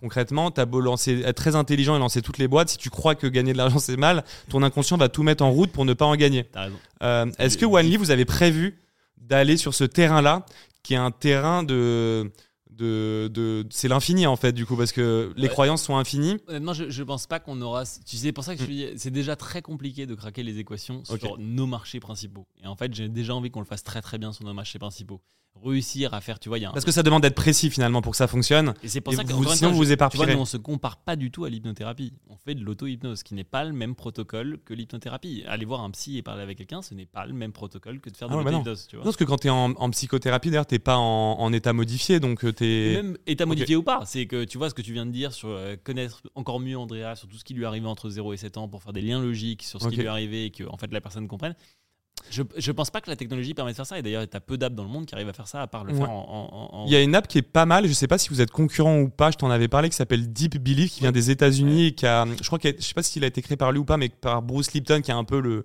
Concrètement, tu as beau lancer, être très intelligent et lancer toutes les boîtes, si tu crois que gagner de l'argent, c'est mal, ton inconscient va tout mettre en route pour ne pas en gagner. T'as raison. Euh, Est-ce que Wanli, vous avez prévu d'aller sur ce terrain-là, qui est un terrain de. De, de c'est l'infini, en fait, du coup, parce que les Ouais. croyances sont infinies. Honnêtement, je, je pense pas qu'on aura. Tu sais, c'est pour ça que je dis, c'est déjà très compliqué de craquer les équations sur nos marchés principaux. Et en fait, j'ai déjà envie qu'on le fasse très très bien sur nos marchés principaux. Réussir à faire, tu vois, y a un. Parce que ça demande d'être précis, finalement, pour que ça fonctionne. Et c'est pour Et ça que vous- sinon, vous vous Tu vois, nous, on se compare pas du tout à l'hypnothérapie. On fait de l'auto-hypnose, qui n'est pas le même protocole que l'hypnothérapie. Aller voir un psy et parler avec quelqu'un, ce n'est pas le même protocole que de faire de Ah ouais, bah non. l'auto-hypnose. tu vois. Non, parce que quand tu es en, en psychothérapie, d'ailleurs, t'es pas en, en état modifié, donc euh, t'es. Même état modifié ou pas, c'est que tu vois ce que tu viens de dire sur euh, connaître encore mieux Andrea, sur tout ce qui lui est arrivé entre 0 et 7 ans pour faire des liens logiques sur ce qui lui est arrivé et que en fait la personne comprenne. Je, je pense pas que la technologie permet de faire ça et d'ailleurs tu as peu d'apps dans le monde qui arrivent à faire ça à part le Ouais. faire en, en- en- Il y a une app qui est pas mal, je sais pas si vous êtes concurrent ou pas, je t'en avais parlé, qui s'appelle Deep Belief, qui vient des États-Unis, et qui a, je crois a- je sais pas s'il a été créé par lui ou pas, mais par Bruce Lipton, qui est un peu le,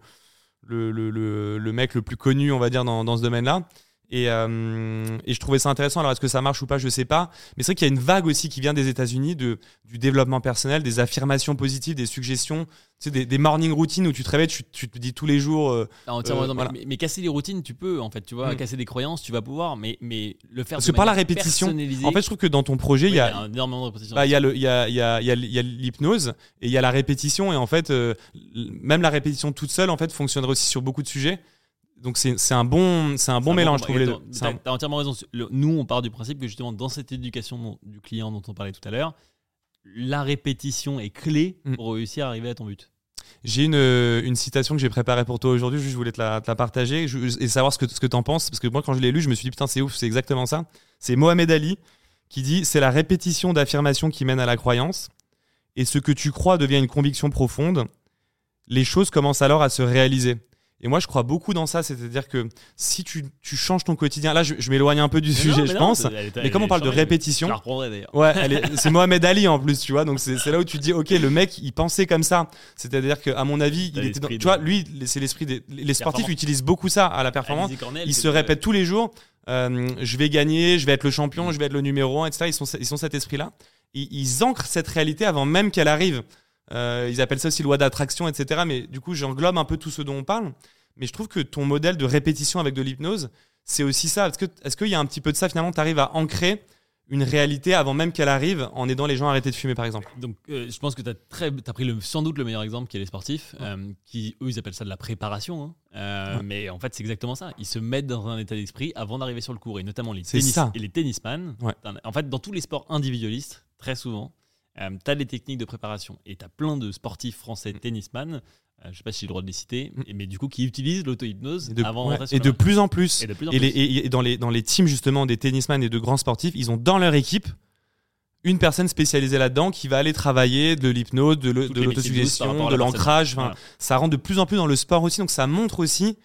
le, le, le, le mec le plus connu, on va dire, dans, dans ce domaine-là. Et, euh, et je trouvais ça intéressant. Alors, est-ce que ça marche ou pas Je sais pas. Mais c'est vrai qu'il y a une vague aussi qui vient des États-Unis de, du développement personnel, des affirmations positives, des suggestions, tu sais, des, des morning routines où tu te réveilles, tu, tu te dis tous les jours. euh, Ah, Euh. Mais- voilà. mais, mais casser les routines, tu peux en fait, tu vois, Mm. casser des croyances, tu vas pouvoir, mais, mais le faire Parce de que par la répétition, en fait, je trouve que dans ton projet, Oui, il y a, répétition. Bah, il y a il y a, il y a- y a- y a l'hypnose et il y a la répétition et en fait euh, même la répétition toute seule en fait fonctionnerait aussi sur beaucoup de sujets donc c'est un bon c'est un bon mélange je combat. trouve T'as t'as entièrement raison. Nous, on part du principe que justement, dans cette éducation du client dont on parlait tout à l'heure, la répétition est clé Mm. pour réussir à arriver à ton but. j'ai une, euh, une citation que j'ai préparée pour toi aujourd'hui juste je voulais te la, te la partager je- et savoir ce que ce que t'en penses parce que moi quand je l'ai lu je me suis dit putain c'est ouf c'est exactement ça c'est Mohamed Ali qui dit c'est la répétition d'affirmations qui mène à la croyance et ce que tu crois devient une conviction profonde les choses commencent alors à se réaliser Et moi, je crois beaucoup dans ça, c'est-à-dire que si tu, tu changes ton quotidien, là, je, je m'éloigne un peu du Mais sujet, non, je non, pense. Mais elle comme on parle de répétition. Ouais, c'est Mohamed Ali en plus, tu vois. Donc c'est là où tu te dis, ok, le mec, il pensait comme ça. C'est-à-dire qu'à mon avis, il était, dans- tu vois, lui, c'est l'esprit des les sportifs Performance. utilisent beaucoup ça à la performance. Alizé Cornel, Ils se répètent tous les jours. euh, je vais gagner, je vais être le champion, je vais être le numéro 1, etc. Ils sont, ils sont cet esprit-là. Ils, ils ancrent cette réalité avant même qu'elle arrive. Euh, ils appellent ça aussi loi d'attraction, etc. Mais du coup, j'englobe un peu tout ce dont on parle. Mais je trouve que ton modèle de répétition avec de l'hypnose, c'est aussi ça. Est-ce qu'il y a un petit peu de ça finalement Tu arrives à ancrer une réalité avant même qu'elle arrive en aidant les gens à arrêter de fumer, par exemple? Donc, euh, je pense que tu as, as pris le, sans doute le meilleur exemple qui est les sportifs, euh, qui eux ils appellent ça de la préparation. hein. Euh, Ouais. Mais en fait, c'est exactement ça. Ils se mettent dans un état d'esprit avant d'arriver sur le cours, et notamment les, C'est tennis, ça. et les tennisman. Ouais. En fait, dans tous les sports individualistes, très souvent, tu as des techniques de préparation. Et tu as plein de sportifs français Mm. tennisman, euh, je sais pas si j'ai le droit de les citer, Mm. mais du coup, qui utilisent l'auto-hypnose Et de, avant ouais, et plus en plus. Et de plus en Et, les- plus. et- et dans, les, dans les teams justement des tennisman et de grands sportifs, ils ont dans leur équipe une personne spécialisée là-dedans qui va aller travailler de l'hypnose, de les l'autosuggestion, de l'ancrage. Voilà. Ça rentre de plus en plus dans le sport aussi, donc ça montre aussi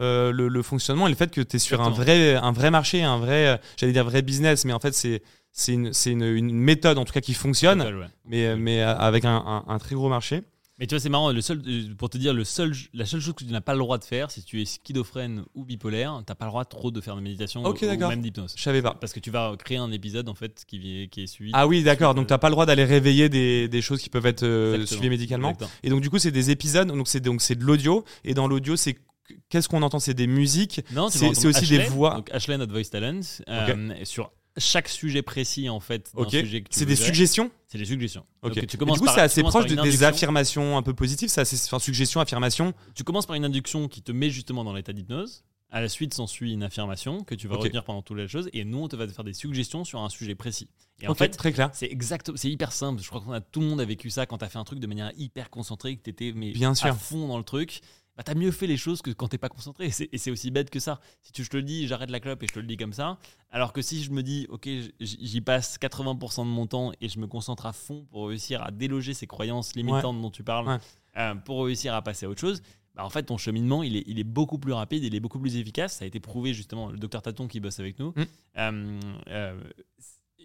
euh, le, le fonctionnement et le fait que tu es sur un vrai, un vrai marché, un vrai, euh, j'allais dire vrai business, mais en fait c'est c'est une, c'est une, une méthode en tout cas qui fonctionne, Total, ouais. mais, mais euh, avec un, un- un très gros marché. Mais tu vois, c'est marrant. Le seul, euh, pour te dire, le seul, la seule chose que tu n'as pas le droit de faire, si tu es schizophrène ou bipolaire, t'as pas le droit trop de faire de méditation Ok, ou, même d'hypnose. Je savais pas. Parce que tu vas créer un épisode en fait qui, est- qui est suivi. Ah oui, d'accord. Euh, Donc t'as pas le droit d'aller réveiller des, des choses qui peuvent être euh, suivies médicalement. Exactement. Et donc du coup, c'est des épisodes. Donc c'est donc c'est de l'audio. Et dans l'audio, c'est qu'est-ce qu'on entend? C'est des musiques? Tu C'est- aussi des voix. Donc Ashley, notre voice talent, euh, sur chaque sujet précis en fait. Ok. C'est des suggestions. C'est des suggestions. Ok. Donc, tu Et commences du coup, c'est assez proche de- des affirmations un peu positives. C'est assez, enfin, suggestion, affirmation. Tu commences par une induction qui te met justement dans l'état d'hypnose. À la suite s'ensuit une affirmation que tu vas Ok. retenir pendant toute la chose. Et nous, on te va te faire des suggestions sur un sujet précis. Et en fait, très clair. c'est exact, c'est hyper simple. Je crois qu'on a tout le monde a vécu ça quand t'as fait un truc de manière hyper concentrée, que t'étais mais Bien à sûr. fond dans le truc. Bah, t'as mieux fait les choses que quand t'es pas concentré. Et c'est- aussi bête que ça. Si tu, je te le dis, j'arrête la clope et je te le dis comme ça. Alors que si je me dis, ok, j'y passe 80% de mon temps et je me concentre à fond pour réussir à déloger ces croyances limitantes dont tu parles, Ouais. euh, pour réussir à passer à autre chose. Bah, en fait, ton cheminement, il est, il est beaucoup plus rapide, il est beaucoup plus efficace. Ça a été prouvé justement, le docteur Taton qui bosse avec nous, Mm. euh, euh,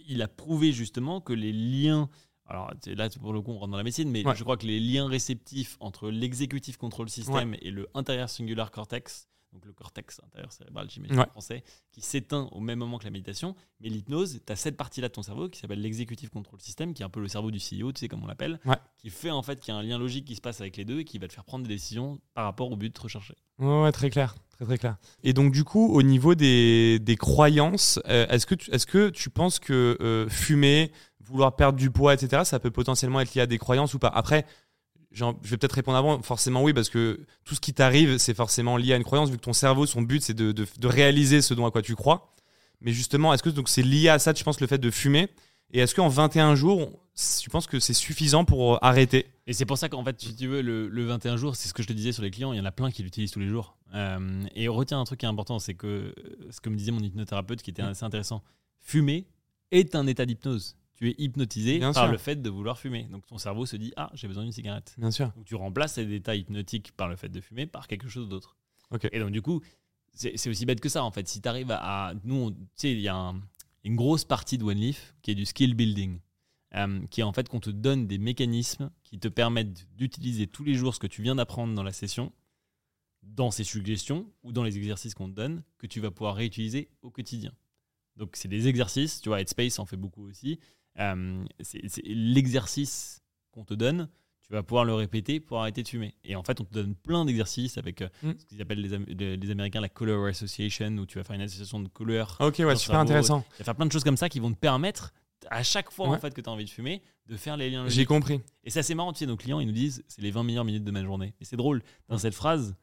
il a prouvé justement que les liens, alors là pour le coup on rentre dans la médecine, mais Ouais. je crois que les liens réceptifs entre l'exécutif control system et le intérieur singular cortex, donc le cortex intérieur cérébral, j'imagine Ouais. en français, qui s'éteint au même moment que la méditation. Mais l'hypnose, tu as cette partie-là de ton cerveau qui s'appelle l'exécutif control system, qui est un peu le cerveau du CEO, tu sais comme on l'appelle, Ouais. qui fait en fait qu'il y a un lien logique qui se passe avec les deux et qui va te faire prendre des décisions par rapport au but recherché. Ouais, ouais, très clair, très très clair. Et donc du coup, au niveau des, des croyances, euh, est-ce que tu, est-ce que tu penses que euh, fumer, vouloir perdre du poids, etc., ça peut potentiellement être lié à des croyances ou pas Après, genre, je vais peut-être répondre avant. Forcément oui, parce que tout ce qui t'arrive, c'est forcément lié à une croyance, vu que ton cerveau, son but, c'est de, de, de réaliser ce dont à quoi tu crois. Mais justement, est-ce que donc c'est lié à ça, tu penses, le fait de fumer? Et est-ce qu'en 21 jours, tu penses que c'est suffisant pour euh, arrêter? Et c'est pour ça qu'en fait, si tu veux, le, le 21 jours, c'est ce que je te disais sur les clients, il y en a plein qui l'utilisent tous les jours. Euh, et retiens un truc qui est important, c'est que euh, ce que me disait mon hypnothérapeute, qui était Mm. assez intéressant, fumer est un état d'hypnose. Tu es hypnotisé Bien par sûr. le fait de vouloir fumer. Donc ton cerveau se dit Ah, j'ai besoin d'une cigarette. Bien sûr. Donc tu remplaces cet état hypnotique par le fait de fumer par quelque chose d'autre. Et donc du coup, c'est aussi bête que ça en fait. Si tu arrives à, Nous, tu sais, il y a un- une grosse partie de One Leaf qui est du skill building. euh, qui est en fait qu'on te donne des mécanismes qui te permettent d'utiliser tous les jours ce que tu viens d'apprendre dans la session, dans ces suggestions ou dans les exercices qu'on te donne, que tu vas pouvoir réutiliser au quotidien. Donc c'est des exercices, tu vois, Headspace en fait beaucoup aussi. Euh, c'est c'est l'exercice qu'on te donne, tu vas pouvoir le répéter pour arrêter de fumer. Et en fait, on te donne plein d'exercices avec euh, Mm. ce qu'ils appellent les, Am- les- les Américains la Color Association, où tu vas faire une association de couleurs. Ok, ouais, super cerveau, intéressant. Tu vas faire plein de choses comme ça qui vont te permettre, à chaque fois Ouais. en fait que tu as envie de fumer, de faire les liens J'ai compris. Et c'est assez marrant, tu sais, nos clients, ils nous disent, c'est les 20 meilleures minutes de ma journée. Et c'est drôle, dans cette phrase,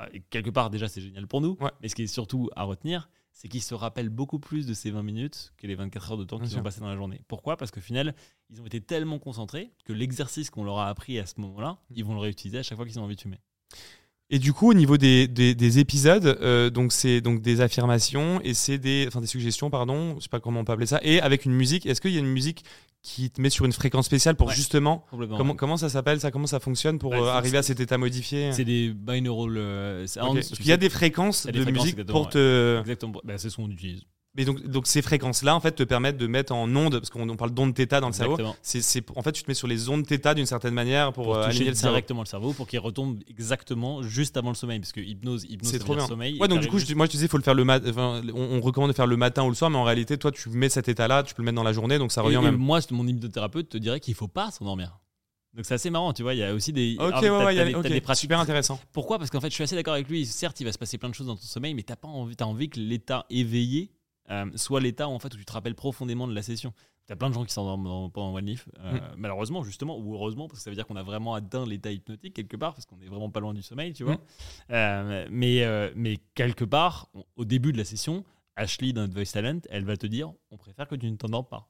euh, quelque part, déjà, c'est génial pour nous, Ouais. mais ce qui est surtout à retenir, c'est qu'ils se rappellent beaucoup plus de ces 20 minutes que les 24 heures de temps qu'ils ont passé dans la journée. Pourquoi? Parce qu'au final, ils ont été tellement concentrés que l'exercice qu'on leur a appris à ce moment-là, Mm. ils vont le réutiliser à chaque fois qu'ils ont envie de fumer. Et du coup, au niveau des, des, des épisodes, euh, donc c'est donc des affirmations et c'est des, enfin des suggestions, pardon, je sais pas comment on peut appeler ça, et avec une musique. Est-ce qu'il y a une musique qui te met sur une fréquence spéciale pour Ouais. justement comment, comment ça s'appelle ça Comment ça fonctionne pour Bah, euh, arriver à cet état modifié? C'est des binaural. euh, c'est- Ok. en- Parce tu qu'il y a des fréquences il y a des de musique pour te. Exactement. Bah, c'est ce qu'on utilise. Mais donc, donc ces fréquences-là, en fait, te permettent de mettre en onde, parce qu'on on parle d'ondes θ dans le cerveau. C'est, c'est, en fait, tu te mets sur les ondes θ d'une certaine manière pour, pour euh, toucher aligner le cerveau. directement le cerveau pour qu'il retombe exactement juste avant le sommeil parce que hypnose hypnose C'est trop bien. sommeil Ouais, donc du coup, juste- je, moi je te disais, faut le faire le mat- enfin, on, on recommande de faire le matin ou le soir, mais en réalité, toi, tu mets cet état-là, tu peux le mettre dans la journée, donc ça revient et même. moi mon hypnothérapeute te dirait qu'il faut pas s'endormir donc c'est assez marrant tu vois il y a aussi des Ok, alors, ouais, ouais, y t'as a- des- t'as ok, des pratiques super intéressant. pourquoi? Parce qu'en fait je suis assez d'accord avec lui certes il va se passer plein de choses dans ton sommeil mais t'as pas envie t'as envie que l'état éveillé euh, soit l'état en fait où tu te rappelles profondément de la session T'as plein de gens qui s'endorment pendant One Leaf, euh, Mm. malheureusement justement, ou heureusement, parce que ça veut dire qu'on a vraiment atteint l'état hypnotique quelque part, parce qu'on est vraiment pas loin du sommeil, tu vois. Mm. Euh, mais, mais quelque part, on- au début de la session, Ashley dans Voice Talent, elle va te dire, on préfère que tu ne t'endormes pas.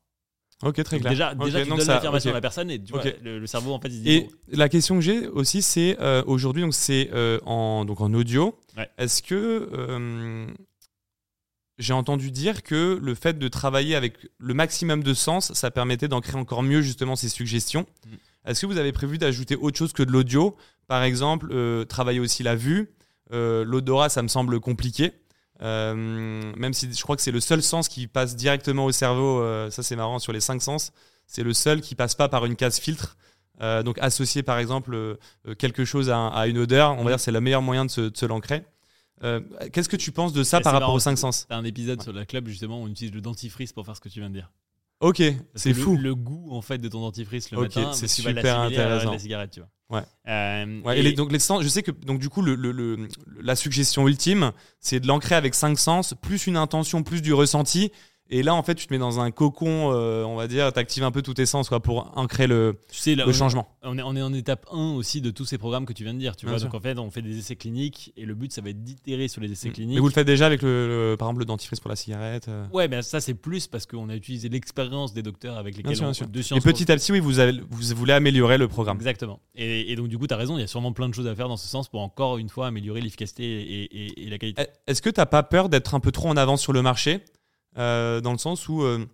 Ok, très clair. déjà, Ok, déjà tu donnes l'affirmation ok. à la personne et tu vois, Ok. le, le cerveau en fait il se dit Et bon, la question que j'ai aussi, c'est euh, aujourd'hui, donc c'est euh, en donc en audio. Ouais. Est-ce que euh, j'ai entendu dire que le fait de travailler avec le maximum de sens, ça permettait d'ancrer encore mieux justement ces suggestions. Mm. Est-ce que vous avez prévu d'ajouter autre chose que de l'audio? Par exemple, euh, travailler aussi la vue. Euh, L'odorat, ça me semble compliqué. Euh, même si je crois que c'est le seul sens qui passe directement au cerveau. ça, c'est marrant sur les cinq sens. C'est le seul qui passe pas par une case filtre. Donc associer par exemple quelque chose à, un- à une odeur, on va dire que c'est le meilleur moyen de se, de se l'ancrer. Euh, Qu'est-ce que tu penses de ça Et par rapport marrant, aux cinq sens T'as un épisode sur la club justement où on utilise le dentifrice pour faire ce que tu viens de dire. Ok, c'est que le- fou. Le, goût en fait de ton dentifrice le Ok, matin, c'est tu vas super l'assimiler à intéressant. la cigarette, tu vois. Ouais. Euh, Ouais, et les- donc les sens, je sais que donc du coup le, le- le- la suggestion ultime, c'est de l'ancrer avec cinq sens, plus une intention, plus du ressenti. Et là, en fait, tu te mets dans un cocon, euh, on va dire, t'actives un peu tous tes sens quoi, pour ancrer le, tu sais, là, le on- changement. On est, on est en étape 1 aussi de tous ces programmes que tu viens de dire. Tu Bien vois, sûr. donc en fait, on fait des essais cliniques et le but, ça va être d'itérer sur les essais cliniques. Mais vous le faites déjà avec le, le- par exemple le dentifrice pour la cigarette. euh. Ouais, mais ça c'est plus parce qu'on a utilisé l'expérience des docteurs avec lesquels sûr, on bien sûr. de Et petit à petit, oui, vous, avez, vous voulez améliorer le programme. Exactement. Et, et donc du coup, tu as raison, il y a sûrement plein de choses à faire dans ce sens pour encore une fois améliorer l'efficacité et, et- et la qualité. Est-ce que t'as pas peur d'être un peu trop en avance sur le marché? Euh, dans le sens où euh,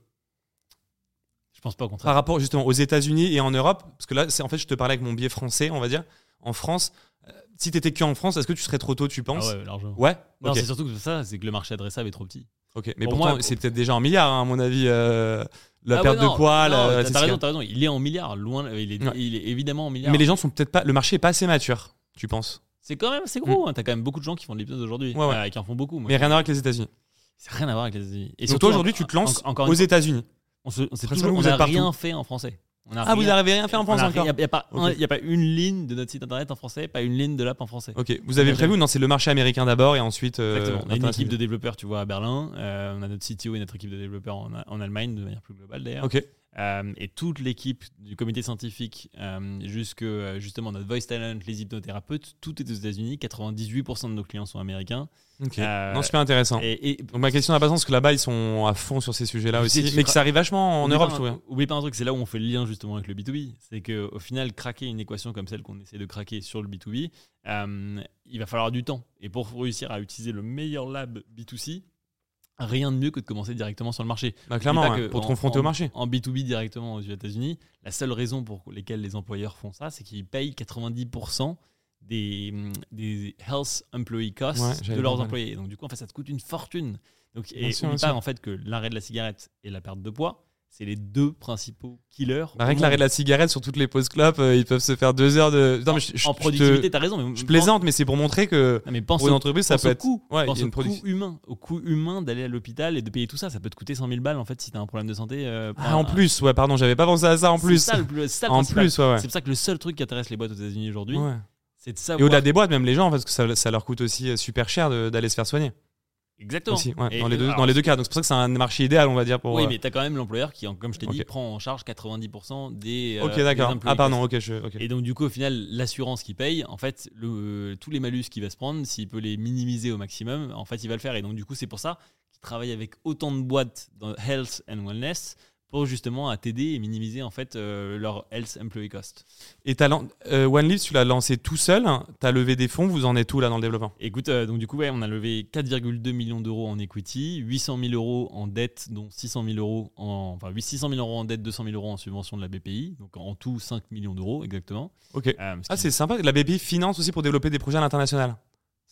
Je pense pas au contraire. par rapport justement aux États-Unis et en Europe, parce que là, c'est en fait, je te parlais avec mon biais français, on va dire. En France, euh, si t'étais que en France, est-ce que tu serais trop tôt, tu Ah penses ouais, largement. Ouais. Non, c'est surtout que ça, c'est que le marché adressable est trop petit. Ok. Mais Pour pourtant, moi, c'est peut-être déjà en milliards, hein, à mon avis. euh, la Ah perte ouais, non, de poids, la- t'as- raison, t'as raison. Il est en milliards, loin. Il est, Ouais. il est évidemment en milliards. Mais les gens sont peut-être pas. Le marché est pas assez mature, tu penses C'est quand même assez gros. hein. T'as quand même beaucoup de gens qui font de l'hypnose aujourd'hui, Ouais, ouais. euh, qui en font beaucoup. Moi, Mais rien à voir avec les États-unis. C'est rien à voir avec les États-Unis. Et Donc surtout, toi aujourd'hui, tu te lances en- encore aux États-Unis. On se- on s'est toujours, on êtes a partout. rien fait en français. On a Ah, vous n'arrivez rien à faire en a encore Il n'y a, pas a une ligne de notre site internet en français, pas une ligne de l'app en français. Ok. Vous avez prévu Non, c'est le marché américain d'abord et ensuite. euh, Exactement. On a une équipe de développeurs, tu vois, à Berlin. Euh, on a notre CTO et notre équipe de développeurs en, en Allemagne, de manière plus globale d'ailleurs. Ok. Euh, et toute l'équipe du comité scientifique, euh, jusque euh, justement notre voice talent, les hypnothérapeutes, tout est aux États-Unis. 98% de nos clients sont américains. Ok. Euh, non, super intéressant. Et, et Donc ma question n'a pas sens parce que là-bas ils sont à fond sur ces sujets-là aussi, mais que ça arrive vachement en Europe, un-. Oublie pas un truc, c'est là où on fait le lien justement avec le B2B. C'est qu'au final, craquer une équation comme celle qu'on essaie de craquer sur le B2B, euh, il va falloir du temps. Et pour réussir à utiliser le meilleur lab B2C, rien de mieux que de commencer directement sur le marché. Bah, clairement, pour te confronter en- au marché. En B2B directement aux États-Unis, la seule raison pour lesquelles les employeurs font ça, c'est qu'ils payent 90% des, des health employee costs Ouais, de leurs employés. Donc du coup, en fait, ça te coûte une fortune. Donc, et sûr, pas en fait que l'arrêt de la cigarette et la perte de poids, c'est les deux principaux killers. Bah, que l'arrêt de la cigarette sur toutes les pauses clopes, euh, ils peuvent se faire deux heures de. Non, mais je, je- en productivité, t'as raison. Mais je plaisante, mais c'est pour montrer que Non, mais pense pour une au- entreprise, ça peut être. coût. Ouais, pense au coût humain, au coût humain d'aller à l'hôpital et de payer tout ça. Ça peut te coûter 100 000 balles en fait si t'as un problème de santé. euh, Ah, un- en plus, ouais, pardon, j'avais pas pensé à ça en C'est plus. ça le plus- c'est ça le En principal. plus, ouais, ouais. C'est pour ça que le seul truc qui intéresse les boîtes aux États-Unis aujourd'hui, c'est de Et savoir. au-delà des boîtes, même les gens, parce que ça, ça leur coûte aussi euh, super cher d'aller se faire soigner. Exactement. Aussi, ouais, Et- dans, les deux, alors, dans les deux cas. Donc c'est pour ça que c'est un marché idéal, on va dire. Pour, Oui, euh, mais t'as quand même l'employeur qui, comme je t'ai dit, Ok. prend en charge 90% des. Ok, euh, d'accord. des employés Ah, pardon, ok. Je... ok. Et donc, du coup, au final, l'assurance qui paye, en fait, le, tous les malus qu'il va se prendre, s'il peut les minimiser au maximum, en fait, il va le faire. Et donc, du coup, c'est pour ça qu'il travaille avec autant de boîtes dans health and wellness pour justement à t'aider et minimiser en fait euh, leur health employee cost. Et lan- euh, OneLeaf, tu l'as lancé tout seul. T'as levé des fonds. Vous en êtes où là dans le développement? Écoute, euh, donc du coup, ouais, on a levé 4,2 millions d'euros en equity, 800 000 euros en dette, dont 600 000 euros en, enfin 600 000 euros en dette, 200 000 euros en subvention de la BPI, donc en tout 5 millions d'euros exactement. Ok. Euh, Ah, c'est sympa. La BPI finance aussi pour développer des projets à l'international.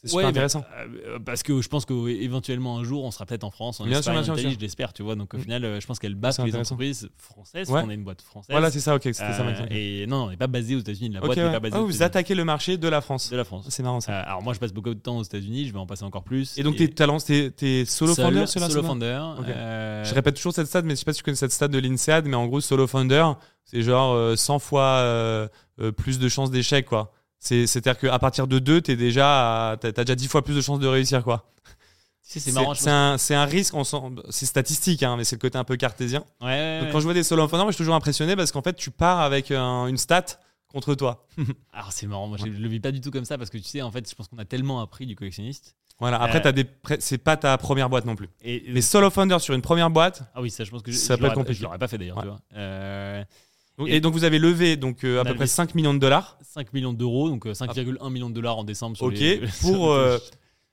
C'est super Ouais, intéressant. euh, parce que je pense qu'éventuellement un jour, on sera peut-être en France, en Bien sûr, Espagne, bien en sûr, Italie, sûr. je l'espère, tu vois. Donc au Mm. final, euh, je pense qu'elle bat les entreprises françaises, Ouais. qu'on est une boîte française. Voilà, c'est ça. Ok, c'était ça. ma Euh, question. et non, on n'est pas basé aux États-Unis. La boîte n'est ouais. pas basée Ah, aux vous attaquez le marché de la France. de la France. C'est marrant ça. Euh, alors moi, je passe beaucoup de temps aux États-Unis, je vais en passer encore plus. Et donc, t'es talents, t'es t'es solo founder sur la solo founder. Je répète toujours cette stat, mais je sais pas si tu connais cette stat de l'INSEAD, mais en gros, solo founder, c'est genre euh, 100 fois plus de chances d'échec, quoi. C'est- C'est-à-dire qu'à partir de 2, t'es déjà, déjà 10 fois plus de chances de réussir, quoi. tu c'est marrant. C'est un, risque, c'est statistique, hein, mais c'est le côté un peu cartésien. que- Ouais, ouais, Donc ouais. quand je vois des solo moi, je suis toujours impressionné parce qu'en fait, tu pars avec un- une stat contre toi. Alors c'est marrant, moi je le vis pas du tout comme ça parce que tu sais, en fait, je pense qu'on a tellement appris du collectionniste. Voilà. Après, Euh, des, c'est pas ta première boîte non plus. Et, Mais solo founder sur une première boîte. ah oui, ça, je pense que je, Ça je peut être compliqué. Je l'aurais pas fait d'ailleurs, Ouais. tu. Euh, Donc- Et- et donc vous avez levé donc euh, à peu près levé- 5 millions de dollars. 5 millions d'euros, donc euh, 5,1 millions de dollars en décembre sur Ok. les- Pour euh,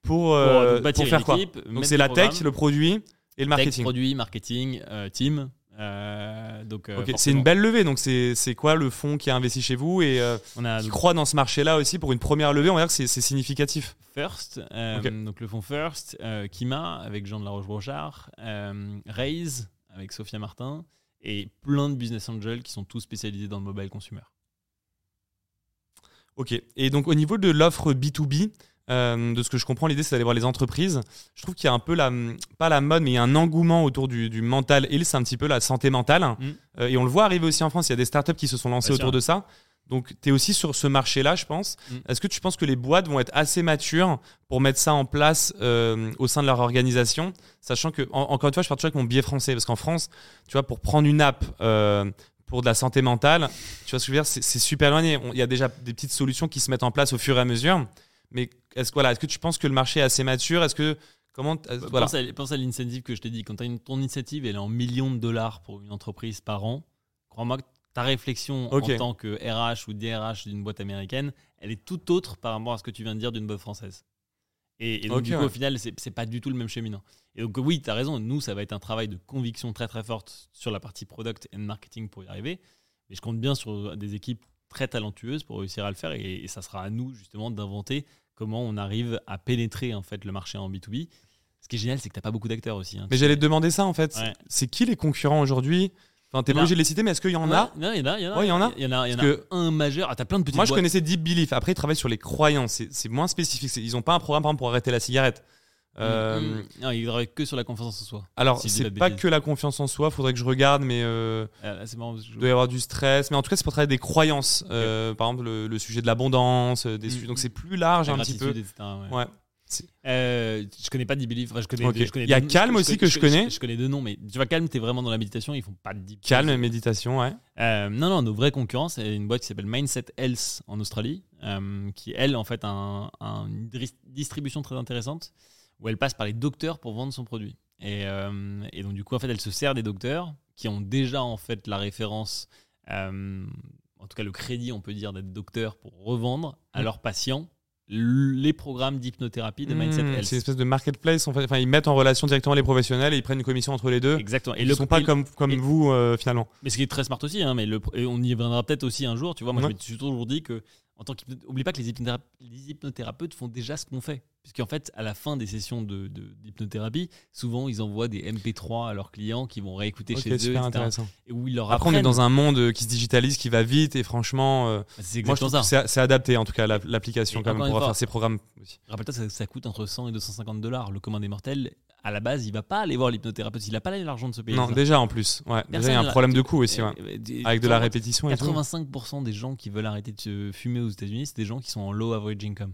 pour euh, pour faire une quoi Donc c'est la tech, le produit et le Tech, marketing. produit, marketing, euh, team. euh, donc, euh, C'est une belle levée. Donc c'est quoi le fonds qui a investi chez vous et euh, On a qui donc croit dans ce marché-là aussi pour une première levée? On va dire que c'est significatif. First, euh, donc le fonds First, euh, Kima avec Jean de la Roche-Brochard, euh, Raise avec Sophia Martin et plein de business angels qui sont tous spécialisés dans le mobile consumer. Ok. Et donc au niveau de l'offre B2B, euh, de ce que je comprends, l'idée c'est d'aller voir les entreprises. Je trouve qu'il y a un peu la, pas la mode, mais il y a un engouement autour du, du mental health, c'est un petit peu la santé mentale. Mm. Euh, et on le voit arriver aussi en France, il y a des startups qui se sont lancées Bien autour sûr. de ça. Donc tu es aussi sur ce marché-là, je pense. Mm. Est-ce que tu penses que les boîtes vont être assez matures pour mettre ça en place euh, au sein de leur organisation Sachant que, en- encore une fois, je parle toujours avec mon biais français, parce qu'en France, tu vois, pour prendre une app euh, pour de la santé mentale, tu vois ce que je veux dire, c'est super éloigné. Il y a déjà des petites solutions qui se mettent en place au fur et à mesure. Mais est-ce que, voilà, est que tu penses que le marché est assez mature? Est-ce que. Comment. voilà. Pense à, à l'incentive que je t'ai dit. Quand as une, ton initiative, elle est en millions de dollars pour une entreprise par an. Crois-moi que ta réflexion en tant que RH ou DRH d'une boîte américaine, elle est tout autre par rapport à ce que tu viens de dire d'une boîte française. Et, et donc, du coup, ouais. au final, c'est pas du tout le même cheminement. Et donc, oui, tu as raison. Nous, ça va être un travail de conviction très, très forte sur la partie product and marketing pour y arriver. Mais je compte bien sur des équipes très talentueuses pour réussir à le faire. Et, et ça sera à nous, justement, d'inventer comment on arrive à pénétrer en fait le marché en B2B. Ce qui est génial, c'est que tu pas beaucoup d'acteurs aussi. hein. Mais j'allais te demander ça en fait. Ouais. C'est qui les concurrents aujourd'hui? Enfin, t'es pas obligé de les citer, mais est-ce qu'il y en a il y en a. Il y en a. Ouais, il y en a. Il y en a, il y en a que- un majeur. Ah, t'as plein de petites Moi, je boîtes. connaissais Deep Belief. Après, ils travaillent sur les croyances. C'est- moins spécifique. Ils n'ont pas un programme, par exemple, pour arrêter la cigarette. Euh, Mm, mm. Non, il travaille que sur la confiance en soi. Alors, Si je c'est pas que la confiance en soi. Faudrait que je regarde, mais euh, Ah, marrant. je- il doit y avoir du stress. Mais en tout cas, c'est pour travailler des croyances. Euh, par exemple, le, le sujet de l'abondance, euh, des Mm, sujets. Donc, mm. c'est plus large la un petit peu. etc., ouais. Ouais. Euh, je connais pas Deep Belief. Enfin, je connais, Ok. je connais Il y a deux- Calm aussi que je connais. Je, connais deux noms, mais tu vois, Calm, t'es vraiment dans la méditation. Ils font pas de deep. Calme, pause. méditation, ouais. Euh, non, non, nos vrais concurrents, c'est une boîte qui s'appelle Mindset Health en Australie, euh, qui, elle, en fait, a un- un- une distribution très intéressante où elle passe par les docteurs pour vendre son produit. Et, euh, et donc, du coup, en fait, elle se sert des docteurs qui ont déjà, en fait, la référence, en tout cas, le crédit, on peut dire, d'être docteur pour revendre à Mm. leurs patients les programmes d'hypnothérapie de Mindset Hmm, Health. c'est une espèce de marketplace. En fait. Enfin, ils mettent en relation directement les professionnels et ils prennent une commission entre les deux. Exactement. Ils ne sont pas et- comme, comme et- vous, euh, finalement. Mais ce qui est très smart aussi, hein, mais le, et on y reviendra peut-être aussi un jour. Tu vois, moi, Ouais. je me suis toujours dit que, en tant qu'hypno- oublie pas que les, hypnothéra- les hypnothérapeutes font déjà ce qu'on fait. Puisqu'en fait, à la fin des sessions de, de- d'hypnothérapie, souvent ils envoient des MP3 à leurs clients qui vont réécouter chez eux, super intéressant. Et où ils leur Après, on est dans un monde euh, qui se digitalise, qui va vite, et franchement, euh, C'est ça. c'est adapté, en tout cas, la- l'application, quand même, pour faire ces programmes. Rappelle-toi, ça, ça coûte entre 100 et 250 dollars. Le commun des mortels, à la base, il va pas aller voir l'hypnothérapeute. Il a pas l'argent de se payer. Non, ça. déjà, en plus. Ouais, déjà, il y a un problème de coût aussi, ouais. Avec de la répétition et tout. 85% des gens qui veulent arrêter de fumer aux États-Unis, c'est des gens qui sont en low average income.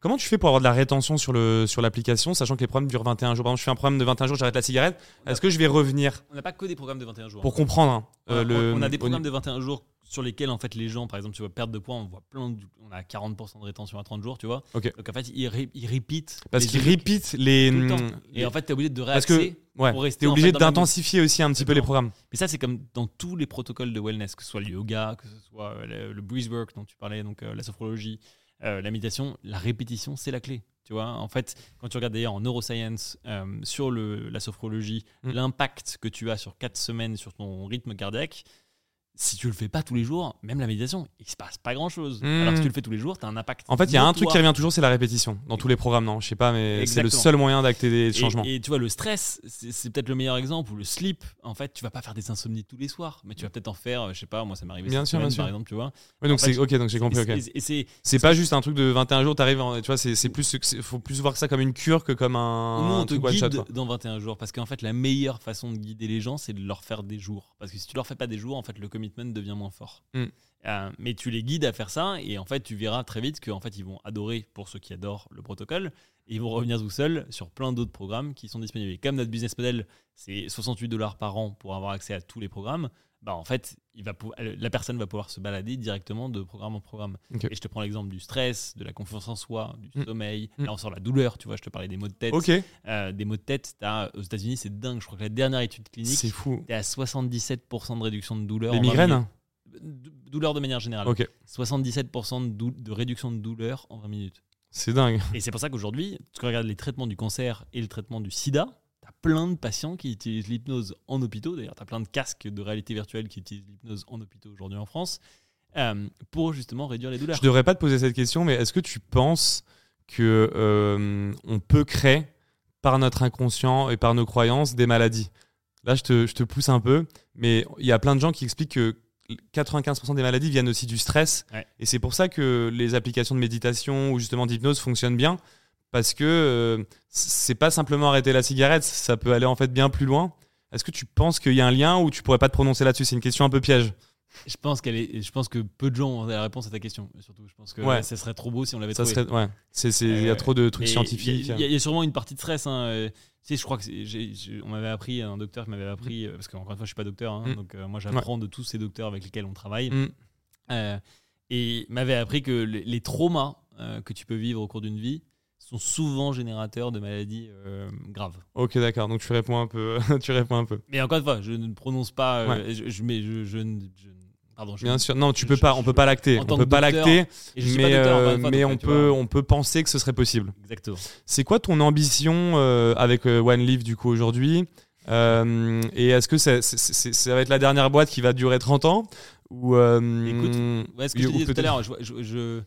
Comment tu fais pour avoir de la rétention sur le sur l'application, sachant que les programmes durent 21 jours? Par exemple, je fais un programme de 21 jours, j'arrête la cigarette. Est-ce que je vais revenir? On n'a pas que des programmes de 21 jours. pour comprendre hein, On euh, le on a des programmes de 21 jours sur lesquels en fait les gens, par exemple, tu vois, perdre de poids, on voit plein de- on a 40% de rétention à 30 jours, tu vois. Donc en fait, ils, ré- ils repeat Parce qu'ils repeat les. tout le temps. hum, Et en fait, tu es obligé de parce que réaxer. ouais, pour rester, t'es en obligé fait, d'intensifier aussi un petit peu les programmes. Mais ça, c'est comme dans tous les protocoles de wellness, que ce soit le yoga, que ce soit le, le breeze work dont tu parlais, donc euh, la sophrologie, euh, la méditation, la répétition, c'est la clé. Tu vois, en fait, quand tu regardes d'ailleurs en neuroscience euh, sur le, la sophrologie, Mm. l'impact que tu as sur 4 semaines sur ton rythme cardiaque, si tu le fais pas tous les jours, même la méditation, il se passe pas grand chose. Mm. Alors que si tu le fais tous les jours, tu as un impact. En fait, il y a un truc qui revient toujours, c'est la répétition dans tous les programmes, non? Je sais pas, mais c'est le seul moyen d'acter des changements. Et, tu vois, le stress, c'est peut-être le meilleur exemple. Ou le sleep, en fait, tu vas pas faire des insomnies tous les soirs, mais tu vas peut-être en faire, euh, je sais pas, moi ça m'est arrivé Bien sûr, bien sûr. par exemple, tu vois. Donc c'est ok, donc j'ai compris. Ok. c'est- pas juste un truc de 21 jours, t'arrives, tu vois, c'est plus, il faut plus voir ça comme une cure que comme un, on te shot. guide quoi. dans 21 jours parce qu'en fait, la meilleure façon de guider les gens, c'est de leur faire des jours. Parce que si tu leur fais pas des jours, en fait, le commitment devient moins fort. Mm. Euh, mais tu les guides à faire ça et en fait, tu verras très vite qu'en fait, ils vont adorer pour ceux qui adorent le protocole et ils vont revenir tout seuls sur plein d'autres programmes qui sont disponibles. Et comme notre business model, c'est 68 dollars par an pour avoir accès à tous les programmes, bah en fait, il va la personne va pouvoir se balader directement de programme en programme. Et je te prends l'exemple du stress, de la confiance en soi, du Mm. sommeil. Mm. Là, on sort la douleur, tu vois, je te parlais des maux de tête. Ok, Euh, des maux de tête, aux États-Unis, c'est dingue. Je crois que la dernière étude clinique, c'est fou. t'es à 77% de réduction de douleur. Les en 20 migraines. D- Douleur de manière générale. Ok, 77% de, de réduction de douleur en 20 minutes. c'est dingue. Et c'est pour ça qu'aujourd'hui, tu regardes les traitements du cancer et le traitement du sida, plein de patients qui utilisent l'hypnose en hôpitaux. D'ailleurs, tu as plein de casques de réalité virtuelle qui utilisent l'hypnose en hôpitaux aujourd'hui en France euh, pour justement réduire les douleurs. Je devrais pas te poser cette question, mais est-ce que tu penses que euh, on peut créer par notre inconscient et par nos croyances des maladies? Là, je te, je te pousse un peu, mais il y a plein de gens qui expliquent que 95% des maladies viennent aussi du stress. Ouais. Et c'est pour ça que les applications de méditation ou justement d'hypnose fonctionnent bien. Parce que euh, c'est pas simplement arrêter la cigarette, ça peut aller en fait bien plus loin. Est-ce que tu penses qu'il y a un lien ou tu pourrais pas te prononcer là-dessus? C'est une question un peu piège. Je pense qu'elle est. Je pense que peu de gens ont la réponse à ta question. Surtout, je pense que Ouais. ça serait trop beau si on l'avait Ça trouvé. serait, ouais. Il y a Euh, trop de trucs scientifiques. Il y, a- il y a sûrement une partie de stress. Hein. euh, Tu sais, je crois que j'ai- on m'avait appris, un docteur qui m'avait appris, euh, parce qu'encore une fois, je suis pas docteur, hein, Mm. donc euh, moi j'apprends de tous ces docteurs avec lesquels on travaille. Mm. Euh, et m'avait appris que les, les traumas euh, que tu peux vivre au cours d'une vie sont souvent générateurs de maladies euh, graves. Ok, d'accord. Donc tu réponds un peu. tu réponds un peu. Mais encore une fois, je ne prononce pas. euh, je, je, mais je, je, pardon. Bien sûr. Non, tu peux pas. On peut pas l'acter. On peut pas l'acter. Mais, euh, fois, mais on peut, vois. on peut penser que ce serait possible. Exactement. C'est quoi ton ambition avec One du coup aujourd'hui? Et est-ce que ça, ça va être la dernière boîte qui va durer 30 ans? Ou Écoute, Ouais, ce que je disais tout à l'heure, je-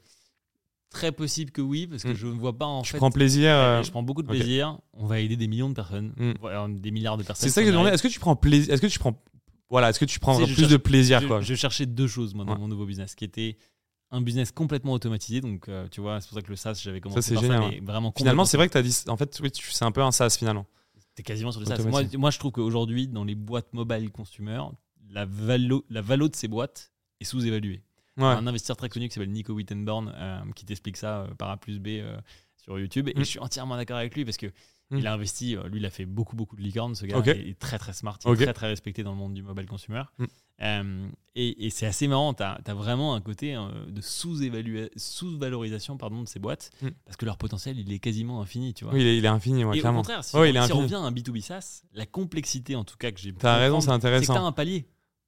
très possible que oui, parce que Mm. je ne vois pas en Tu fait. prends plaisir euh, je prends beaucoup de plaisir. On va aider des millions de personnes, Mm. voire des milliards de personnes. C'est ça que demandé. arrive. Est-ce que tu prends plaisir Est-ce que tu prends voilà Est-ce que tu prends Tu sais, je plus de plaisir je, quoi? je cherchais deux choses moi dans Ouais. mon nouveau business, qui était un business complètement automatisé. Donc, euh, tu vois, c'est pour ça que le SaaS, j'avais commencé c'est par génial, ça, mais vraiment Finalement, c'est vrai que tu as dit. En fait, oui, c'est un peu un SaaS finalement. T'es quasiment sur le SaaS. Moi, moi, je trouve qu'aujourd'hui, dans les boîtes mobile consumer, la valo, la valo de ces boîtes est sous-évaluée. Ouais. Un investisseur très connu qui s'appelle Nico Wittenborn euh, qui t'explique ça euh, par A plus B euh, sur YouTube. Et Mm. je suis entièrement d'accord avec lui parce que Mm. il a investi, lui, il a fait beaucoup, beaucoup de licornes. Ce gars Ok. il est très, très smart. Il est très, très respecté dans le monde du mobile consumer. Mm. Et et c'est assez marrant. Tu as, vraiment un côté euh, de sous-valorisation pardon, de ces boîtes parce que leur potentiel, il est quasiment infini. Tu vois. Oui, il est, il est infini, ouais, Et au clairement. contraire, si, on, il est si on infini. revient à un B2B SaaS, la complexité en tout cas que j'ai pu T'as raison, c'est intéressant. C'est un palier.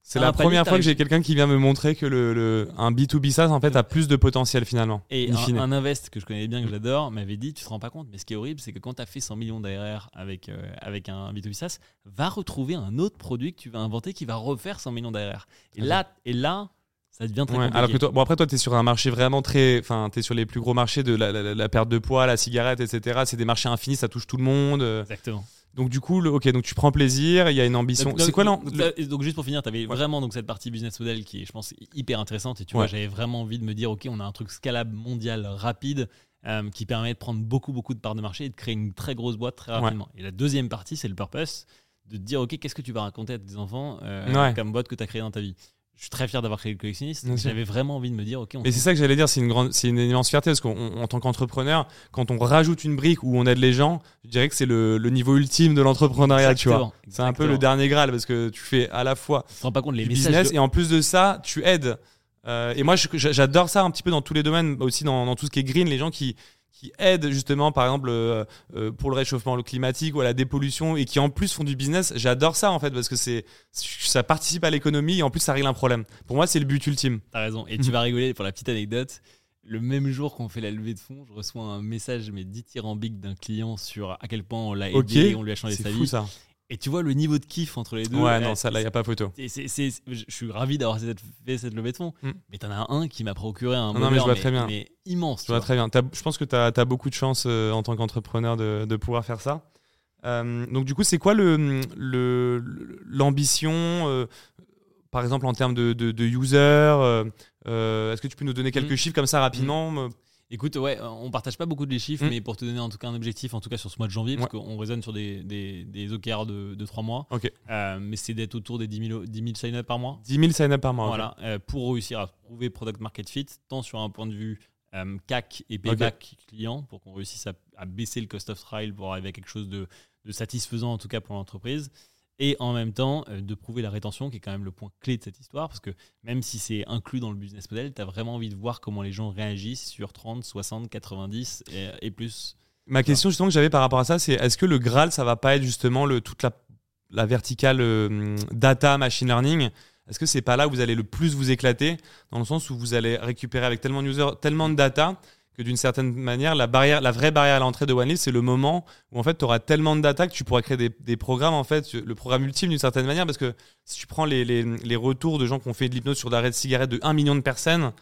C'est la première fois que j'ai quelqu'un qui vient me montrer que le, le- un B2B SaaS en fait a plus de potentiel finalement. Et un, un invest que je connais bien, que j'adore, m'avait dit, tu te rends pas compte, mais ce qui est horrible, c'est que quand tu as fait 100 millions d'ARR avec, euh, avec un B2B SaaS, va retrouver un autre produit que tu vas inventer qui va refaire 100 millions d'ARR. Et Ah là, et là, ça devient très Ouais, compliqué. alors que toi, bon après toi t'es sur un marché vraiment très, enfin t'es sur les plus gros marchés de la, la- la perte de poids, la cigarette, etc. C'est des marchés infinis, ça touche tout le monde. euh. Exactement. Donc du coup, le- ok, donc tu prends plaisir, il y a une ambition. Donc, C'est quoi donc, le- donc, donc, juste pour finir, tu avais Ouais. vraiment donc, cette partie business model qui est, je pense, hyper intéressante. Et tu Ouais. vois, j'avais vraiment envie de me dire, OK, on a un truc scalable mondial rapide euh, qui permet de prendre beaucoup, beaucoup de parts de marché et de créer une très grosse boîte très Ouais. rapidement. Et la deuxième partie, c'est le purpose de te dire, OK, qu'est-ce que tu vas raconter à tes enfants euh, comme boîte que tu as créé dans ta vie je suis très fier d'avoir créé le collectionniste. J'avais vraiment envie de me dire, ok, on Et c'est ça que j'allais dire, c'est une grande, c'est une immense fierté parce qu'en tant qu'entrepreneur, quand on rajoute une brique où on aide les gens, je dirais que c'est le, le niveau ultime de l'entrepreneuriat, tu vois. C'est un peu le dernier graal parce que tu fais à la fois Tu te rends pas compte les messages. business de- et en plus de ça, tu aides. Euh, et moi, j'adore ça un petit peu dans tous les domaines, aussi dans, dans tout ce qui est green, les gens qui qui aident justement, par exemple, euh, euh, pour le réchauffement climatique ou à la dépollution et qui en plus font du business. J'adore ça en fait parce que c'est ça participe à l'économie et en plus ça règle un problème. Pour moi, c'est le but ultime. T'as raison. Et tu vas rigoler pour la petite anecdote. Le même jour qu'on fait la levée de fonds, je reçois un message mais dithyrambique d'un client sur à quel point on l'a aidé, et on lui a changé sa fou vie. ça. Et tu vois le niveau de kiff entre les deux. Ouais, non, ça là, il n'y a pas photo. je suis ravi d'avoir fait cette levée de fonds. Mm. Mais t'en as un qui m'a procuré un Non, non, mais je vois très bien. mais immense. Je tu vois vois. très bien. Je pense que tu as, beaucoup de chance euh, en tant qu'entrepreneur de, de pouvoir faire ça. Euh, donc, du coup, c'est quoi le- le- l'ambition, euh, par exemple, en termes de, de, de users Est-ce que tu peux nous donner quelques Mm. chiffres comme ça rapidement Écoute, ouais, on partage pas beaucoup de les chiffres, Mm. mais pour te donner en tout cas un objectif, en tout cas sur ce mois de janvier, parce qu'on raisonne sur des, des, des OKR de, de 3 mois, Ok. Euh, mais c'est d'être autour des 10 000, 10 000 sign-up par mois. 10 000 sign-up par mois. Voilà, euh, pour réussir à trouver product market fit, tant sur un point de vue euh, CAC et payback client, pour qu'on réussisse à, à baisser le cost of trial pour arriver à quelque chose de, de satisfaisant en tout cas pour l'entreprise. Et en même temps, euh, de prouver la rétention, qui est quand même le point clé de cette histoire, parce que même si c'est inclus dans le business model, tu as vraiment envie de voir comment les gens réagissent sur 30, 60, 90 et, et plus. Ma question justement que j'avais par rapport à ça, c'est est-ce que le Graal, ça va pas être justement le, toute la, la verticale euh, data, machine learning Est-ce que c'est pas là où vous allez le plus vous éclater Dans le sens où vous allez récupérer avec tellement de users, tellement de data que d'une certaine manière, la, barrière, la vraie barrière à l'entrée de OneLeaf, c'est le moment où en fait, tu auras tellement de data que tu pourras créer des, programmes, en fait, le programme ultime d'une certaine manière, parce que si tu prends les, les, les retours de gens qui ont fait de l'hypnose sur l'arrêt de cigarette de 1 million de personnes,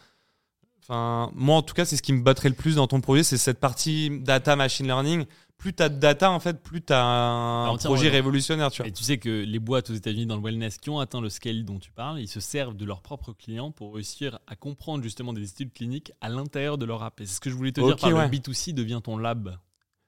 Enfin, moi, en tout cas, c'est ce qui me battrait le plus dans ton projet, c'est cette partie data machine learning. Plus tu as de data, en fait, plus tu as un Alors, projet révolutionnaire, tu vois. Et tu sais que les boîtes aux États-Unis dans le wellness qui ont atteint le scale dont tu parles, ils se servent de leurs propres clients pour réussir à comprendre justement des études cliniques à l'intérieur de leur app. Et c'est ce que je voulais te dire par ouais. le B2C devient ton lab.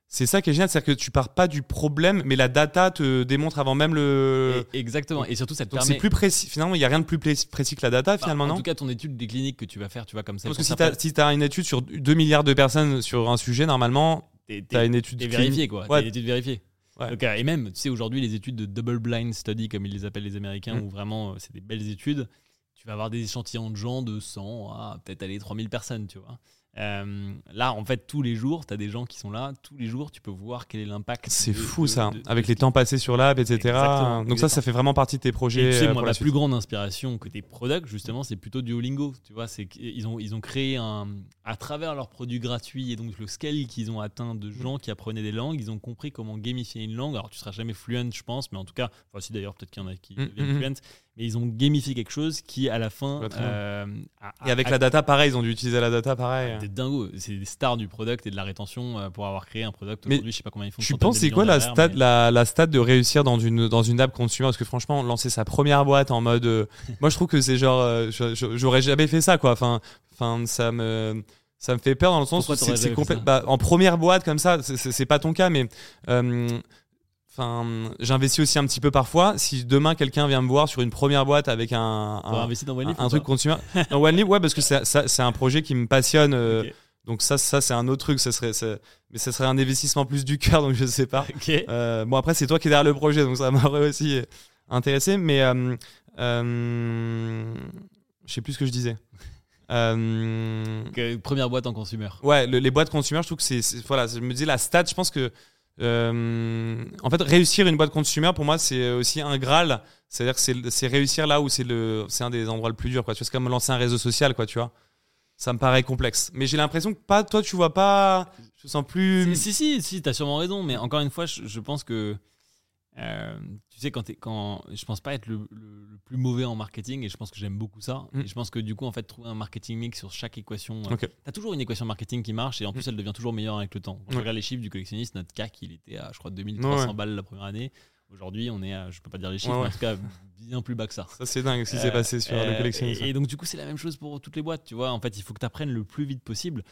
C'est ça qui est génial, c'est-à-dire que tu pars pas du problème, mais la data te démontre avant même le. Et- exactement. Et surtout, ça te Donc permet. c'est plus précis. Finalement, il y a rien de plus pré- précis que la data, Bah, finalement, en non tout cas, ton étude des cliniques que tu vas faire, tu vois, comme ça. Parce que si tu as, une étude sur 2 milliards de personnes sur un sujet, normalement, tu as une étude clinique. vérifié, quoi. Ouais. T'as une étude vérifiée. Ouais. Donc, euh, et même, tu sais, aujourd'hui, les études de double blind study, comme ils les appellent les Américains, Mm. où vraiment, euh, c'est des belles études, tu vas avoir des échantillons de gens de 100 à peut-être aller 3000 personnes, tu vois. Euh, là, en fait, tous les jours, tu as des gens qui sont là. Tous les jours, tu peux voir quel est l'impact. C'est fou de- ça, de- de avec les temps passés sur l'app, etc. Exactement, Donc ça, ça fait vraiment partie de tes projets. Et tu sais, euh, moi, la plus grande inspiration côté product, justement, c'est plutôt Duolingo. Tu vois, c'est qu'ils ont, ils ont créé un. À travers leurs produits gratuits et donc le scale qu'ils ont atteint de gens qui apprenaient des langues, ils ont compris comment gamifier une langue. Alors, tu seras jamais fluent, je pense, mais en tout cas, enfin, si d'ailleurs, peut-être qu'il y en a qui Mm, deviennent mm, fluent, mais ils ont gamifié quelque chose qui, à la fin. Euh, a- Et avec a- la data, pareil, ils ont dû utiliser la data, pareil. Des dingos, c'est des stars du product et de la rétention euh, pour avoir créé un product. Mais Aujourd'hui, je sais pas combien ils font. Tu penses c'est quoi la stat, mais- la, la stat de réussir dans une, dans une app consumer? Parce que franchement, lancer sa première boîte en mode. euh, moi, je trouve que c'est genre. euh, J'aurais jamais fait ça, quoi. Enfin, enfin ça me. Ça me fait peur dans le sens Pourquoi où c'est c'est bah, en première boîte comme ça, c'est- c'est c'est pas ton cas, mais euh, enfin, j'investis aussi un petit peu parfois. Si demain quelqu'un vient me voir sur une première boîte avec un, un, dans OneLeaf truc consumer, dans OneLib, ouais, parce que c'est un projet qui me passionne. euh. Donc ça, ça c'est un autre truc. Ça serait, ça- mais ça serait un investissement plus du cœur, donc je sais pas. Euh, bon après c'est toi qui es derrière le projet donc ça m'aurait aussi intéressé mais euh, euh, je sais plus ce que je disais Euh, euh, première boîte en consumer. ouais le- les boîtes consumer je trouve que c'est c'est- voilà je me dis la stat je pense que euh, en fait réussir une boîte consumer pour moi c'est aussi un graal. C'est à dire que c'est- réussir là où c'est un des endroits le plus dur quoi. Tu vois c'est comme lancer un réseau social quoi tu vois. Ça me paraît complexe. Mais j'ai l'impression que pas toi tu vois pas je sens plus Si, si, si, si, t'as sûrement raison, mais encore une fois, je, je pense que. Euh, tu sais, quand, t'es- quand je pense pas être le, le- le plus mauvais en marketing, et je pense que j'aime beaucoup ça. Mm. Et je pense que du coup, en fait, trouver un marketing mix sur chaque équation. euh, Ok. T'as toujours une équation marketing qui marche, et en plus, elle devient toujours meilleure avec le temps. Quand je regarde les chiffres du collectionniste, notre CAC, il était à, je crois, 2300 Ouais. balles la première année. Aujourd'hui, on est à, je peux pas dire les chiffres, Ouais, mais en tout cas, bien plus bas que ça. ça c'est dingue ce qui s'est Euh, passé sur euh, le collectionniste Et, et donc, du coup, c'est la même chose pour toutes les boîtes. Tu vois, en fait, il faut que tu apprennes le plus vite possible.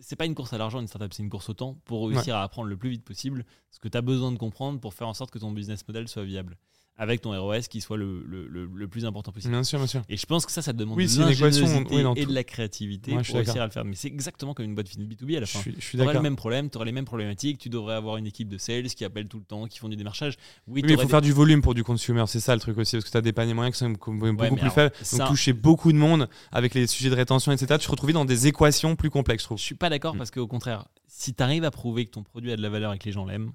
C'est pas une course à l'argent, une startup, c'est une course au temps pour réussir à apprendre le plus vite possible ce que tu as besoin de comprendre pour faire en sorte que ton business model soit viable. Avec ton ROS qui soit le, le- le- le plus important possible. Bien sûr, bien sûr. Et je pense que ça, ça demande Oui, de l'ingéniosité oui, et de la créativité je pour réussir d'accord. à le faire. Mais c'est exactement comme une boîte B2B à la Je fin. suis, je suis Tu auras le d'accord. même problème, tu auras les mêmes problématiques, tu devrais avoir une équipe de sales qui appellent tout le temps, qui font du démarchage. Oui, il faut des- faire du volume pour du consumer, c'est ça le truc aussi, parce que tu as des paniers moyens qui sont beaucoup Ouais, plus alors, faibles. ça- Donc toucher beaucoup de monde avec les sujets de rétention, etc. Tu te retrouves dans des équations plus complexes, je trouve. Je suis pas d'accord Mm. parce qu'au contraire, si tu arrives à prouver que ton produit a de la valeur et que les gens l'aiment,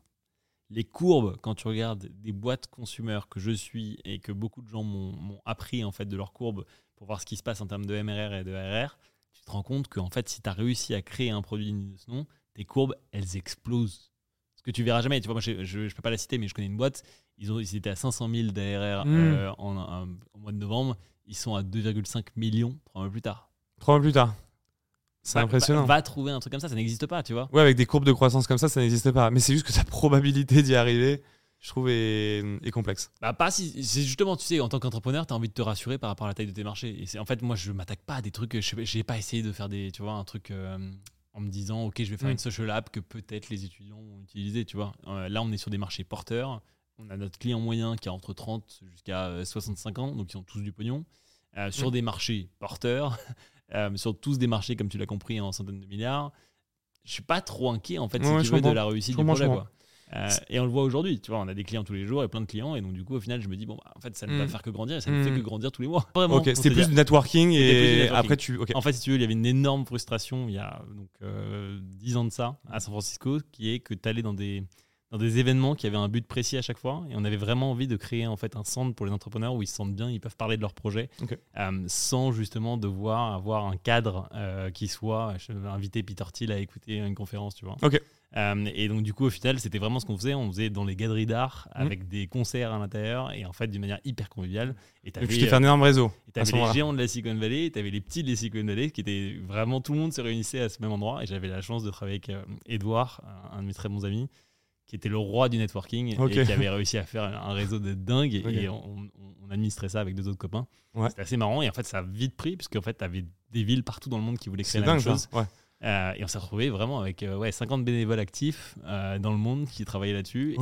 les courbes, quand tu regardes des boîtes consumer que je suis et que beaucoup de gens m'ont appris en fait de leurs courbes pour voir ce qui se passe en termes de MRR et de RR, tu te rends compte qu'en fait, si tu as réussi à créer un produit digne de ce nom, tes courbes, elles explosent. Ce que tu verras jamais. Tu vois, moi, je, je peux pas la citer, mais je connais une boîte. Ils, ont, ils étaient à 500 000 d'ARR euh, en, en- au mois de novembre. Ils sont à 2,5 millions trois mois plus tard. Trois mois plus tard. C'est impressionnant. Va, va trouver un truc comme ça, ça n'existe pas, tu vois. Ouais, avec des courbes de croissance comme ça, ça n'existe pas. Mais c'est juste que ta probabilité d'y arriver, je trouve, est, est complexe. Bah pas si c'est justement tu sais en tant qu'entrepreneur tu as envie de te rassurer par rapport à la taille de tes marchés et c'est en fait moi je m'attaque pas à des trucs je j'ai pas essayé de faire des tu vois un truc euh, en me disant ok je vais faire Mm. une social app que peut-être les étudiants vont utiliser tu vois Euh, là on est sur des marchés porteurs on a notre client moyen qui a entre 30 jusqu'à euh, 65 ans donc ils ont tous du pognon Euh, sur Mm. des marchés porteurs euh, sur tous des marchés comme tu l'as compris en centaines de milliards je suis pas trop inquiet en fait Ouais, si ouais, tu veux de la réussite du projet quoi. Euh, et on le voit aujourd'hui, tu vois, on a des clients tous les jours et plein de clients, et donc du coup, au final, je me dis, bon, bah, en fait, ça ne va Mm. faire que grandir, et ça ne fait Mm. que grandir tous les mois. Vraiment, c'était plus du networking et networking. après tu. En fait, si tu veux, il y avait une énorme frustration il y a donc euh, 10 ans de ça à San Francisco, qui est que tu allais dans des, dans des événements qui avaient un but précis à chaque fois. Et on avait vraiment envie de créer en fait un centre pour les entrepreneurs où ils se sentent bien, ils peuvent parler de leur projet euh, sans justement devoir avoir un cadre euh, qui soit. Je vais inviter Peter Thiel à écouter une conférence, tu vois. Euh, et donc du coup au final c'était vraiment ce qu'on faisait. On faisait dans les galeries d'art Mhm. avec des concerts à l'intérieur et en fait d'une manière hyper conviviale. Et tu t'es fait un énorme réseau. t'avais ce les géants de la Silicon Valley, et t'avais les petits de la Silicon Valley, qui étaient vraiment tout le monde se réunissait à ce même endroit. Et j'avais la chance de travailler avec euh, Edouard, un de mes très bons amis, qui était le roi du networking et qui avait réussi à faire un réseau de dingue. Et on, administrait ça avec deux autres copains. Ouais. C'était assez marrant. Et en fait, ça a vite pris, puisque en fait, t'avais des villes partout dans le monde qui voulaient créer C'est la dingue, même chose. Ouais. Euh, et on s'est retrouvé vraiment avec euh, ouais, 50 bénévoles actifs euh, dans le monde qui travaillaient là-dessus.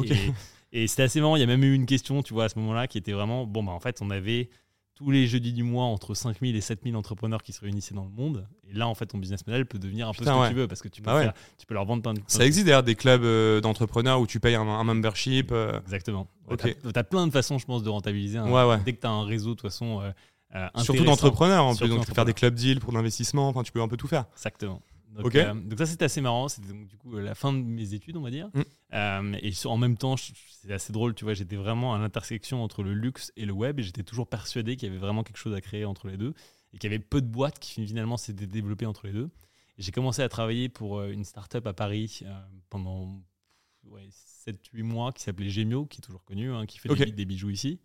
Et, et c'était assez marrant. Il y a même eu une question, tu vois, à ce moment-là, qui était vraiment bon, bah, en fait, on avait tous les jeudis du mois entre 5000 et 7000 entrepreneurs qui se réunissaient dans le monde. Et là, en fait, ton business model peut devenir un peu ce que ouais. tu veux parce que tu peux, Bah ouais. tu peux leur vendre plein de Ça existe d'ailleurs des clubs euh, d'entrepreneurs où tu payes un, un membership. euh, Exactement. Ok. Tu as, plein de façons, je pense, de rentabiliser. un- Ouais, ouais. Dès que tu as un réseau, de toute façon. euh, euh, Surtout d'entrepreneurs en plus. Donc tu peux faire des clubs deals pour l'investissement. Enfin, tu peux un peu tout faire. Exactement. Donc, euh, donc ça c'était assez marrant, c'était donc du coup euh, la fin de mes études on va dire. Mm. Euh, et en même temps c'est assez drôle, tu vois, j'étais vraiment à l'intersection entre le luxe et le web et j'étais toujours persuadé qu'il y avait vraiment quelque chose à créer entre les deux et qu'il y avait peu de boîtes qui finalement s'étaient développées entre les deux. Et j'ai commencé à travailler pour une start-up à Paris euh, pendant ouais, 7-8 mois qui s'appelait Gemio, qui est toujours connu, hein, qui fait Ok. des, des bijoux ici.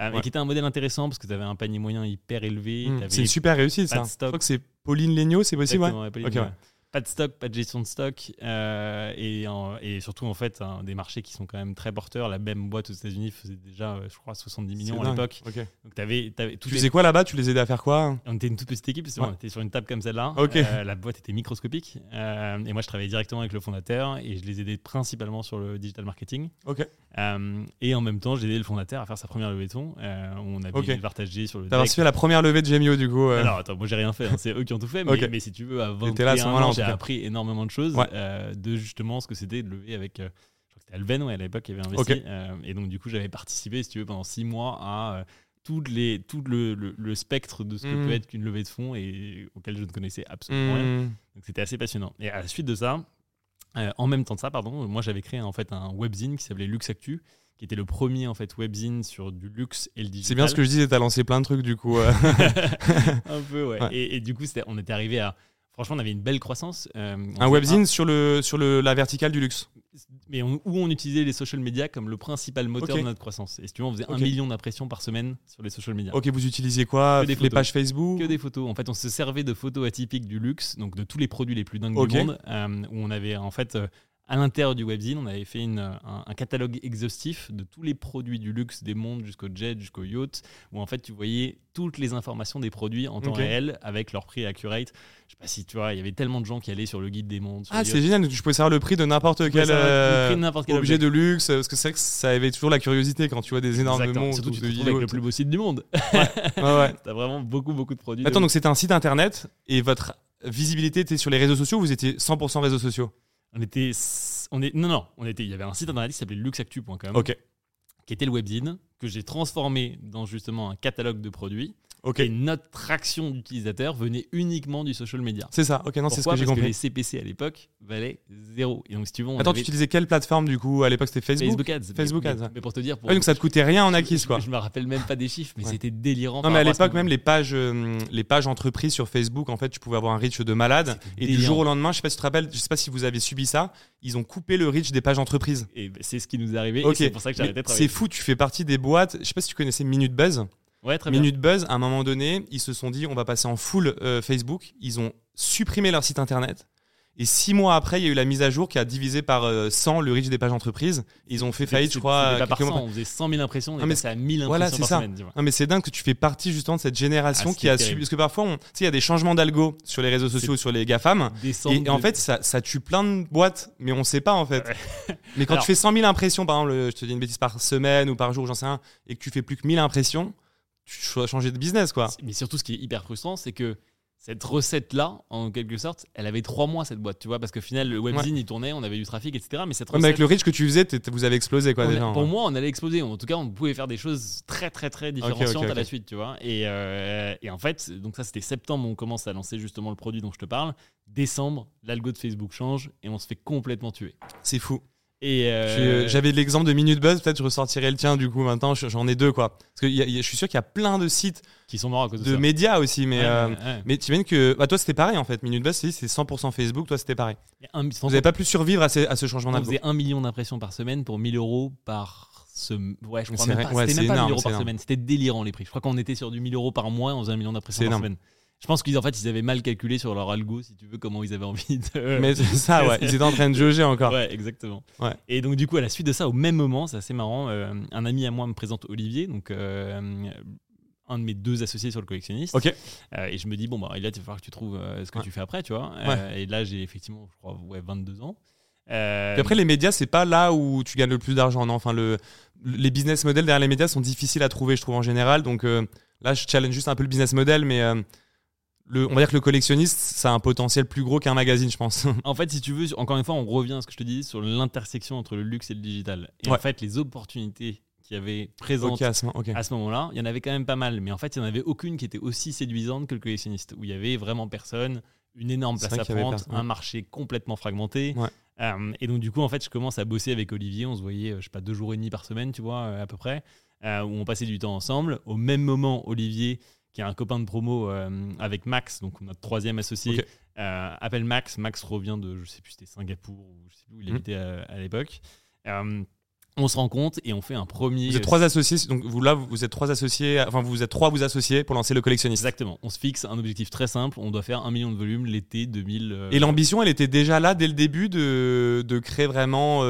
Euh, Ouais. Et qui était un modèle intéressant parce que tu avais un panier moyen hyper élevé. Mm. t'avais C'est une super réussite ça. Je crois que c'est Pauline Legnaud, c'est possible, Pauline, ouais. Pas de stock, pas de gestion de stock, euh, et, en- et surtout en fait un- des marchés qui sont quand même très porteurs. La même boîte aux États-Unis faisait déjà, euh, je crois, 70 millions à l'époque. Donc t'avais, Tu faisais quoi là-bas? Tu les aidais à faire quoi? On était une toute petite équipe, Ouais. on était sur une table comme celle-là. Euh, la boîte était microscopique, euh, et moi je travaillais directement avec le fondateur et je les aidais principalement sur le digital marketing. Et en même temps, j'ai aidé le fondateur à faire sa première levée de fonds. On avait partagé sur le T'as reçu la première levée de Gemio du coup. Alors attends, moi j'ai rien fait, hein, c'est eux qui ont tout fait, mais, si tu veux, là à ce 21 moment-là, en ans, tout j'ai appris énormément de choses Ouais. euh, de justement ce que c'était de lever avec. euh, je crois que c'était Alven, ouais, à l'époque, qui avait investi. Euh, et donc du coup, j'avais participé, si tu veux, pendant six mois à toutes les, tout le, le- le spectre de ce que peut être qu'une levée de fonds et auquel je ne connaissais absolument rien. Mm. Donc c'était assez passionnant. Et à la suite de ça, euh, en même temps de ça, pardon, moi j'avais créé en fait un webzine qui s'appelait Lux Actu, qui était le premier en fait webzine sur du luxe et le digital. C'est bien ce que je disais, t'as lancé plein de trucs du coup. euh. un peu, ouais. Ouais. Et, et du coup, on était arrivé à. Franchement, on avait une belle croissance. euh, un webzine sur, le, sur le, la verticale du luxe. mais on- où on utilisait les social media comme le principal moteur de notre croissance. Et si tu veux, on faisait un million d'impressions par semaine sur les social media. Ok, vous utilisiez quoi? Que des Les pages Facebook? Que des photos. En fait, on se servait de photos atypiques du luxe, donc de tous les produits les plus dingues du monde, euh, où on avait en fait. À l'intérieur du webzine, on avait fait une, un, un catalogue exhaustif de tous les produits du luxe, des mondes jusqu'au jet, jusqu'au yacht, où en fait tu voyais toutes les informations des produits en temps réel avec leur prix accurate. Je sais pas si tu vois, il y avait tellement de gens qui allaient sur le guide des mondes. Ah, c'est génial, je pouvais savoir le prix de n'importe quel euh, quel objet de luxe, parce que c'est vrai que ça avait toujours la curiosité quand tu vois des énormes Exactement. montres Surtout, tu te vidéos. avec le plus beau site du monde. Ouais, ouais. T'as vraiment beaucoup, beaucoup de produits. Attends, de- donc c'était un site internet et votre visibilité était sur les réseaux sociaux ou vous étiez 100% réseaux sociaux? On était, on est, non, non, on était. Il y avait un site internet qui s'appelait luxactu.com, Ok, qui était le webzine que j'ai transformé dans justement un catalogue de produits. Et notre traction d'utilisateurs venait uniquement du social media. C'est ça, ok, non, c'est ce que j'ai Parce que compris. les CPC à l'époque valaient zéro. Et donc, si tu veux, on Attends, avait tu utilisais quelle plateforme du coup? À l'époque, c'était Facebook, Facebook Ads. Facebook Ads. Mais pour te dire, pour Ouais, donc ça te coûtait rien en acquise, quoi. Je, je me rappelle même pas des chiffres, mais Ouais. c'était délirant. Non, mais à l'époque, même les pages, euh, les pages entreprises sur Facebook, en fait, tu pouvais avoir un reach de malade. Et du jour au lendemain, je sais pas si tu te rappelles, je sais pas si vous avez subi ça, ils ont coupé le reach des pages entreprises. Et c'est ce qui nous est arrivé. Ok. C'est pour ça que arrêté de travailler. C'est fou, tu fais partie des boîtes. Je sais pas si tu connaissais Minute Buzz. Ouais, très bien. Minute Buzz, à un moment donné, ils se sont dit on va passer en full euh, Facebook. Ils ont supprimé leur site internet. Et six mois après, il y a eu la mise à jour qui a divisé par euh, 100 le reach des pages entreprises. Ils ont fait faillite, je crois. pas par quelques mois 100, on faisait 100 000 impressions, on Non, mais à 1000 impressions voilà, par c'est ça. semaine. Non, mais c'est dingue que tu fais partie justement de cette génération Ah, qui a subi. Parce que parfois, on- tu sais, il y a des changements d'algo sur les réseaux sociaux, sur les GAFAM. Et, et en fait, ça, ça tue plein de boîtes, mais on sait pas en fait. Mais quand Alors- tu fais 100 000 impressions, par exemple, je te dis une bêtise par semaine ou par jour, j'en sais rien, et que tu fais plus que 1000 impressions, changer de business quoi. Mais surtout, ce qui est hyper frustrant, c'est que cette recette-là, en quelque sorte, elle avait trois mois cette boîte, tu vois, parce qu'au final, le webzine il tournait, on avait du trafic, etc. Mais cette Ouais, mais avec recette, le reach que tu faisais, vous avez explosé quoi déjà. pour ouais. moi, on allait exploser. En tout cas, on pouvait faire des choses très, très, très différenciantes à la suite, tu vois. Et, euh, et en fait, donc ça, c'était septembre, on commence à lancer justement le produit dont je te parle. Décembre, l'algo de Facebook change et on se fait complètement tuer. C'est fou. Et euh, euh, J'avais l'exemple de Minute Buzz, peut-être je ressortirais le tien du coup maintenant, je- j'en ai deux quoi. Parce que y a- y a- je suis sûr qu'il y a plein de sites qui sont morts à cause de, de ça. médias aussi, mais, Ouais, euh, ouais, ouais. mais tu imagines que bah, toi c'était pareil en fait. Minute Buzz c'est c'est 100% Facebook, toi c'était pareil. Un- Vous n'avez pas pu survivre à, ces- à ce changement on d'algo. faisait un million d'impressions par semaine pour 1000 euros par semaine. Ouais, je crois même pas. C'était même pas 1000 énorme, euros par énorme. semaine. C'était délirant les prix. Je crois qu'on était sur du 1000 euros par mois, on faisait un million d'impressions par énorme. semaine. Je pense qu'ils en fait ils avaient mal calculé sur leur algo, si tu veux, comment ils avaient envie de. Mais c'est ça, ouais, ils étaient en train de jauger encore. Ouais, exactement. Ouais. Et donc du coup, à la suite de ça, au même moment, c'est assez marrant, euh, un ami à moi me présente Olivier, donc euh, un de mes deux associés sur le collectionniste. Ok. Euh, et je me dis, bon, bah, là, il va falloir que tu trouves ce que Ouais. tu fais après, tu vois. Euh, et là, j'ai effectivement, je crois, ouais, 22 ans. Puis après, les médias, c'est pas là où tu gagnes le plus d'argent. Non, enfin, le, les business models derrière les médias sont difficiles à trouver, je trouve en général. Donc euh, là, je challenge juste un peu le business model, mais euh, le, on va dire que le collectionniste, ça a un potentiel plus gros qu'un magazine, je pense. En fait, si tu veux, encore une fois, on revient à ce que je te dis sur l'intersection entre le luxe et le digital. Et Ouais. en fait, les opportunités qu'il y avait présentes à ce moment-là, il y en avait quand même pas mal. Mais en fait, il n'y en avait aucune qui était aussi séduisante que le collectionniste, où il y avait vraiment personne, une énorme place à prendre, un marché complètement fragmenté. Ouais. Euh, et donc, du coup, en fait, je commence à bosser avec Olivier. On se voyait, euh, je sais pas, deux jours et demi par semaine, tu vois, euh, à peu près, euh, où on passait du temps ensemble. Au même moment, Olivier, qui est un copain de promo euh, avec Max, donc notre troisième associé, euh, appelle Max. Max revient de, je sais plus, c'était Singapour ou je sais plus où il Mhm. habitait à, à l'époque. Euh, on se rencontre et on fait un premier. Vous êtes trois associés, donc vous là, vous êtes trois associés, enfin vous êtes trois vous associés pour lancer le collectionniste. Exactement. On se fixe un objectif très simple. On doit faire un million de volumes l'été 2000. euh, Et l'ambition, elle était déjà là dès le début de, de créer vraiment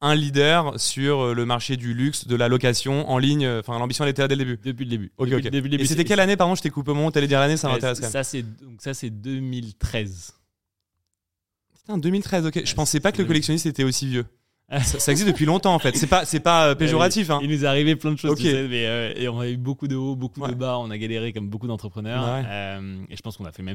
un leader sur euh, le marché du luxe, de la location en ligne. Enfin, l'ambition, elle était là dès le début. depuis le début. Ok, début, début. Et c'était quelle année, pardon, je t'ai coupé au moment où t'allais dire l'année, ça Ouais, m'intéresse quand même. Ça c'est donc ça c'est 2013. Putain, 2013, ok. Je pensais pas que le collectionniste était aussi vieux. Ça, ça existe depuis longtemps en fait. C'est pas, c'est pas euh, péjoratif. Hein. Il nous est arrivé plein de choses, Ok. tu sais, mais, euh, et on a eu beaucoup de hauts, beaucoup Ouais. de bas. On a galéré comme beaucoup d'entrepreneurs. Ouais. Euh, et je pense qu'on a fait même